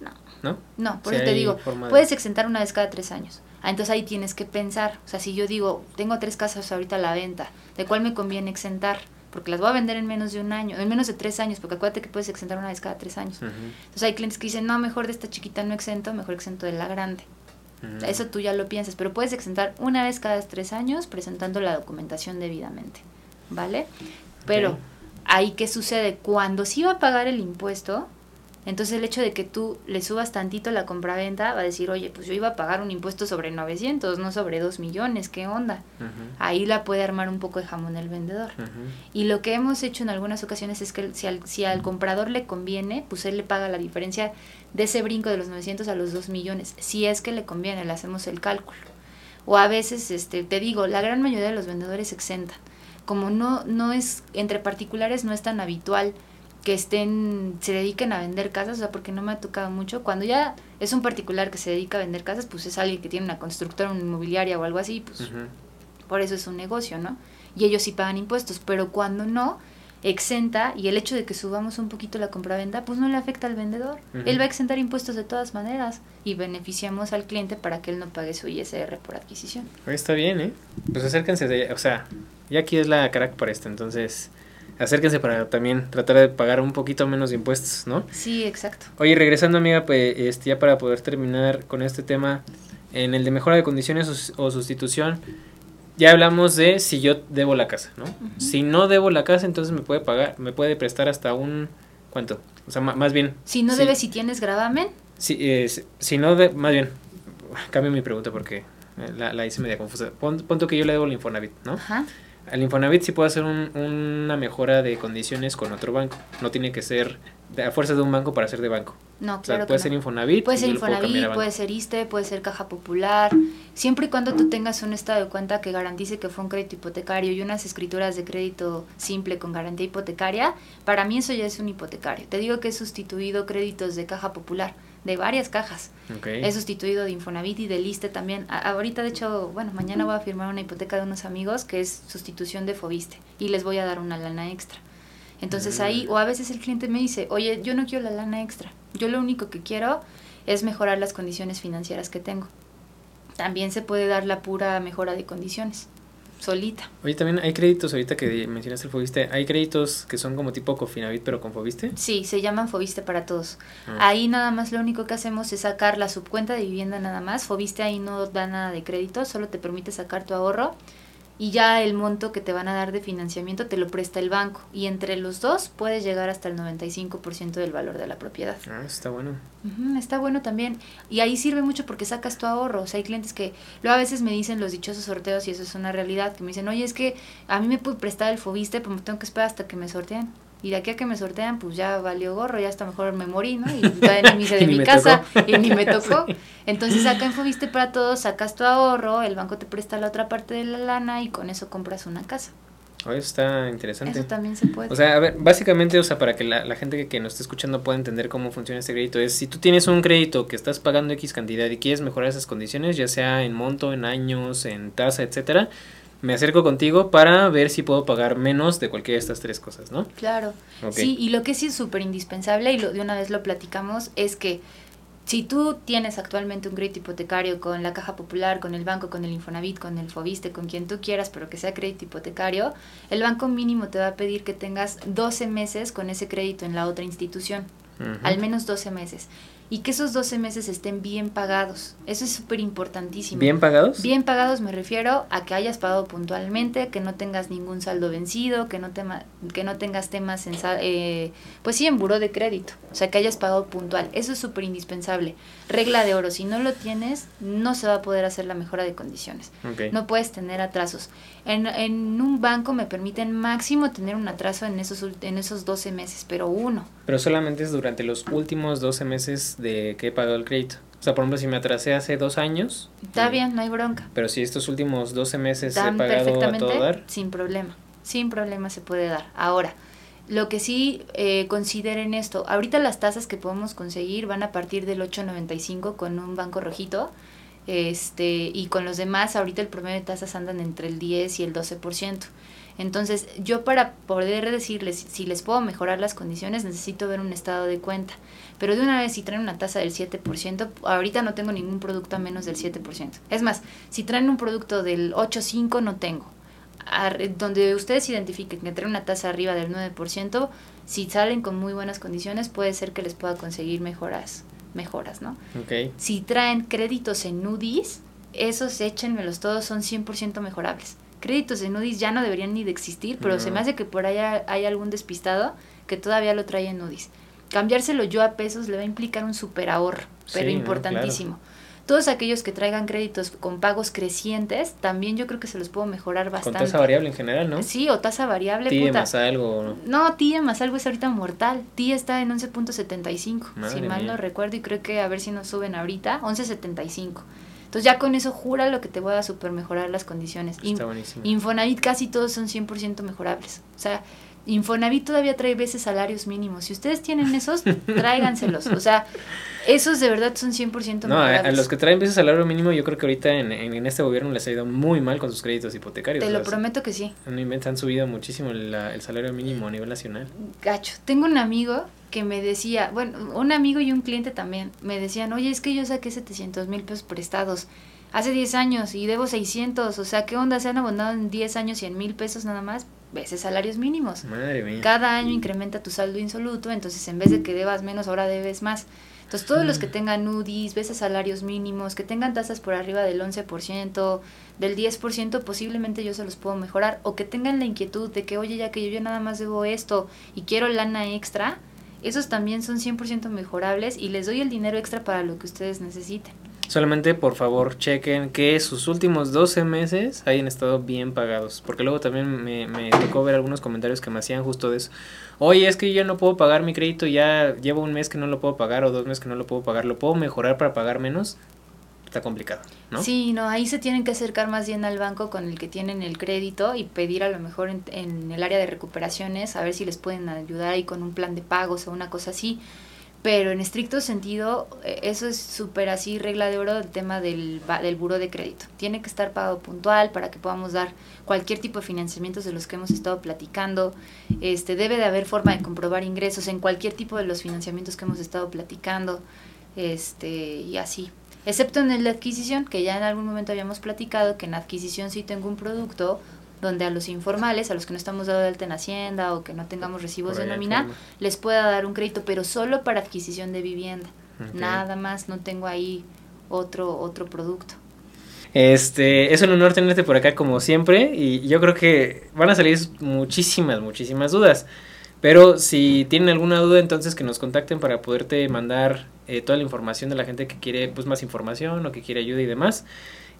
No. ¿No? No, por eso te digo, de- puedes exentar una vez cada tres años. Ah, entonces ahí tienes que pensar, o sea, si yo digo, tengo tres casas ahorita a la venta, ¿de cuál me conviene exentar? Porque las voy a vender en menos de un año, en menos de tres años, porque acuérdate que puedes exentar una vez cada tres años. Entonces hay clientes que dicen, no, mejor de esta chiquita no exento, mejor exento de la grande. Eso tú ya lo piensas, pero puedes exentar una vez cada tres años presentando la documentación debidamente, ¿vale? Pero ahí qué sucede cuando sí va a pagar el impuesto, entonces el hecho de que tú le subas tantito la compraventa va a decir, oye, pues yo iba a pagar un impuesto sobre 900, no sobre 2 millones, ¿qué onda? Ahí la puede armar un poco de jamón el vendedor. Y lo que hemos hecho en algunas ocasiones es que si al, si al comprador le conviene, pues él le paga la diferencia de ese brinco de los 900 a los 2 millones. Si es que le conviene, le hacemos el cálculo. O a veces, este, te digo, la gran mayoría de los vendedores exentan. Como no, no es, entre particulares no es tan habitual que estén, se dediquen a vender casas, o sea, porque no me ha tocado mucho. Cuando ya es un particular que se dedica a vender casas, pues es alguien que tiene una constructora, una inmobiliaria o algo así, pues por eso es un negocio, ¿no? Y ellos sí pagan impuestos, pero cuando no, exenta y el hecho de que subamos un poquito la compraventa, pues no le afecta al vendedor. Él va a exentar impuestos de todas maneras y beneficiamos al cliente para que él no pague su ISR por adquisición. Está bien, ¿eh? Pues acérquense, de, o sea, ya aquí es la crack para esto, entonces acérquense para también tratar de pagar un poquito menos de impuestos, ¿no? Sí, exacto. Oye, regresando amiga, pues este, ya para poder terminar con este tema, en el de mejora de condiciones o sustitución, ya hablamos de si yo debo la casa, ¿no? Si no debo la casa, entonces me puede pagar, me puede prestar hasta un, ¿cuánto? O sea, más bien, Si no Sí. debes, si tienes gravamen, si, eh, si- si no, de, más bien, cambio mi pregunta porque eh, la, la hice media confusa. Pon, que yo le debo el Infonavit, ¿no? ajá, Al Infonavit sí puedo hacer un- una mejora de condiciones con otro banco. No tiene que ser de, a fuerza de un banco para ser de banco. no, O sea, claro puede que ser. Infonavit. Puede ser Infonavit, puede ser ISTE, puede ser Caja Popular, siempre y cuando tú tengas un estado de cuenta que garantice que fue un crédito hipotecario y unas escrituras de crédito simple con garantía hipotecaria, para mí eso ya es un hipotecario. Te digo que he sustituido créditos de Caja Popular, de varias cajas. Okay. He sustituido de Infonavit y de Liste también. A- ahorita, de hecho, bueno, mañana voy a firmar una hipoteca de unos amigos que es sustitución de Fobiste y les voy a dar una lana extra. Entonces Mm. ahí, o a veces el cliente me dice, oye, yo no quiero la lana extra, yo lo único que quiero es mejorar las condiciones financieras que tengo. También se puede dar la pura mejora de condiciones, solita. Oye, también hay créditos, ahorita que mencionaste el Fobiste, hay créditos que son como tipo Cofinavit, pero con Fobiste. Sí, se llaman Fobiste para todos. Ah. Ahí nada más lo único que hacemos es sacar la subcuenta de vivienda nada más. Fobiste ahí no da nada de crédito, solo te permite sacar tu ahorro y ya el monto que te van a dar de financiamiento te lo presta el banco y entre los dos puedes llegar hasta el 95% del valor de la propiedad. Ah, está bueno. Está bueno también. Y ahí sirve mucho porque sacas tu ahorro. O sea, hay clientes que luego a veces me dicen los dichosos sorteos y eso es una realidad, que me dicen, oye, es que a mí me puede prestar el Fobiste, pero me tengo que esperar hasta que me sorteen. Y de aquí a que me sortean, pues ya valió gorro, ya hasta mejor me morí, ¿no? Y ni me hice de mi casa tocó. y ni me tocó. Entonces acá en Fobiste para todos, sacas tu ahorro, el banco te presta la otra parte de la lana y con eso compras una casa. Oye, eso está interesante. Eso también se puede. O sea, a ver, básicamente, o sea, para que la, la gente que, que nos esté escuchando pueda entender cómo funciona este crédito, es si tú tienes un crédito que estás pagando X cantidad y quieres mejorar esas condiciones, ya sea en monto, en años, en tasa, etcétera, me acerco contigo para ver si puedo pagar menos de cualquiera de estas tres cosas, ¿no? Claro. Sí, y lo que sí es súper indispensable, y lo, de una vez lo platicamos, es que si tú tienes actualmente un crédito hipotecario con la Caja Popular, con el banco, con el Infonavit, con el Fobiste, con quien tú quieras, pero que sea crédito hipotecario, el banco mínimo te va a pedir que tengas 12 meses con ese crédito en la otra institución, al menos 12 meses. Y que esos 12 meses estén bien pagados. Eso es súper importantísimo. ¿Bien pagados? Bien pagados me refiero a que hayas pagado puntualmente, que no tengas ningún saldo vencido, que no, tema, que no tengas temas en, eh, pues sí, en buró de crédito, o sea, que hayas pagado puntual. Eso es súper indispensable. Regla de oro, si no lo tienes, no se va a poder hacer la mejora de condiciones. No puedes tener atrasos. En, en un banco me permiten máximo tener un atraso en esos, en esos 12 meses, pero uno. Pero solamente es durante los últimos 12 meses de que he pagado el crédito. O sea, por ejemplo, si me atrasé hace dos años. Está mm, bien, no hay bronca. Pero si estos últimos 12 meses he pagado a todo dar. sin problema. Sin problema se puede dar. Ahora, lo que sí eh, consideren esto, ahorita las tasas que podemos conseguir van a partir del 8.95 con un banco rojito. Este, y con los demás, ahorita el promedio de tasas andan entre el 10 y el 12%. Entonces, yo para poder decirles si les puedo mejorar las condiciones, necesito ver un estado de cuenta. Pero de una vez, si traen una tasa del 7%, ahorita no tengo ningún producto a menos del 7%. Es más, si traen un producto del 8.5, no tengo. Donde ustedes identifiquen que traen una tasa arriba del 9%, si salen con muy buenas condiciones, puede ser que les pueda conseguir mejoras, mejoras, ¿no? Ok. Si traen créditos en UDIs, esos échenmelos todos, son 100% mejorables. Créditos en UDIs ya no deberían ni de existir, pero se No. me hace que por allá hay algún despistado que todavía lo trae en UDIs. Cambiárselo yo a pesos le va a implicar un super ahorro, pero Sí, no, importantísimo. Todos aquellos que traigan créditos con pagos crecientes, también yo creo que se los puedo mejorar Con bastante. tasa variable en general, ¿no? Sí, o tasa variable, TIE puta. más algo. ¿no? No, TIE más algo es ahorita mortal. TIE está en 11.75, si mal mía. no recuerdo, y creo que a ver si nos suben ahorita, 11.75. Entonces ya con eso jura lo que te voy a super mejorar las condiciones. In- Está buenísimo. Infonavit casi todos son 100% mejorables. O sea, Infonavit todavía trae veces salarios mínimos. Si ustedes tienen esos, tráiganselos. O sea, esos de verdad son 100% No, a, los que traen veces salario mínimo, yo creo que ahorita en, en, en este gobierno les ha ido muy mal con sus créditos hipotecarios. Te lo prometo que sí. No han subido muchísimo la- el salario mínimo a nivel nacional. gacho. Tengo un amigo que me decía, bueno, un amigo y un cliente también, me decían, oye, es que yo saqué 700 mil pesos prestados hace 10 años y debo 600, o sea, ¿qué onda? ¿Se han abonado en 10 años 100 mil pesos nada más? Veces salarios mínimos. Madre mía. Cada año incrementa tu saldo insoluto, entonces en vez de que debas menos, ahora debes más. Entonces todos los que tengan UDIs, veces salarios mínimos, que tengan tasas por arriba del 11%, del 10%, posiblemente yo se los puedo mejorar. O que tengan la inquietud de que, oye, ya que yo ya nada más debo esto y quiero lana extra, esos también son 100% mejorables y les doy el dinero extra para lo que ustedes necesiten. Solamente por favor chequen que sus últimos 12 meses hayan estado bien pagados. Porque luego también me, me tocó ver algunos comentarios que me hacían justo de eso. Oye, es que yo ya no puedo pagar mi crédito, ya llevo un mes que no lo puedo pagar o dos meses que no lo puedo pagar. ¿Lo puedo mejorar para pagar menos? Está complicado, ¿no? Sí, no, ahí se tienen que acercar más bien al banco con el que tienen el crédito y pedir a lo mejor en, en el área de recuperaciones a ver si les pueden ayudar ahí con un plan de pagos o una cosa así. Pero en estricto sentido, eh, eso es súper así, regla de oro, el tema del, del buro de crédito. Tiene que estar pagado puntual para que podamos dar cualquier tipo de financiamientos de los que hemos estado platicando. Este, debe de haber forma de comprobar ingresos en cualquier tipo de los financiamientos que hemos estado platicando. Este, y así. Excepto en de adquisición, que ya en algún momento habíamos platicado que en adquisición sí tengo un producto donde a los informales, a los que no estamos dado de alta en Hacienda o que no tengamos recibos de nómina, les pueda dar un crédito, pero solo para adquisición de vivienda. Nada más, no tengo ahí otro, otro producto. Este, es un honor tenerte por acá como siempre y yo creo que van a salir muchísimas, muchísimas dudas. Pero si tienen alguna duda, entonces que nos contacten para poderte mandar eh, toda la información de la gente que quiere pues más información o que quiere ayuda y demás.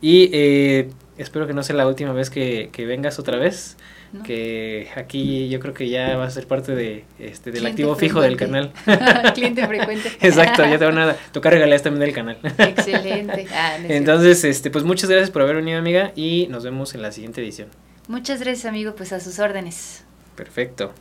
Y eh, espero que no sea la última vez que, vengas otra vez. Que aquí yo creo que ya vas a ser parte de, este, del activo fijo del canal. Cliente frecuente. Exacto, ya te van a tocar regalías también del canal. Excelente. Ah, Entonces, este, pues muchas gracias por haber venido, amiga, y nos vemos en la siguiente edición. Muchas gracias, amigo, pues a sus órdenes. Perfecto.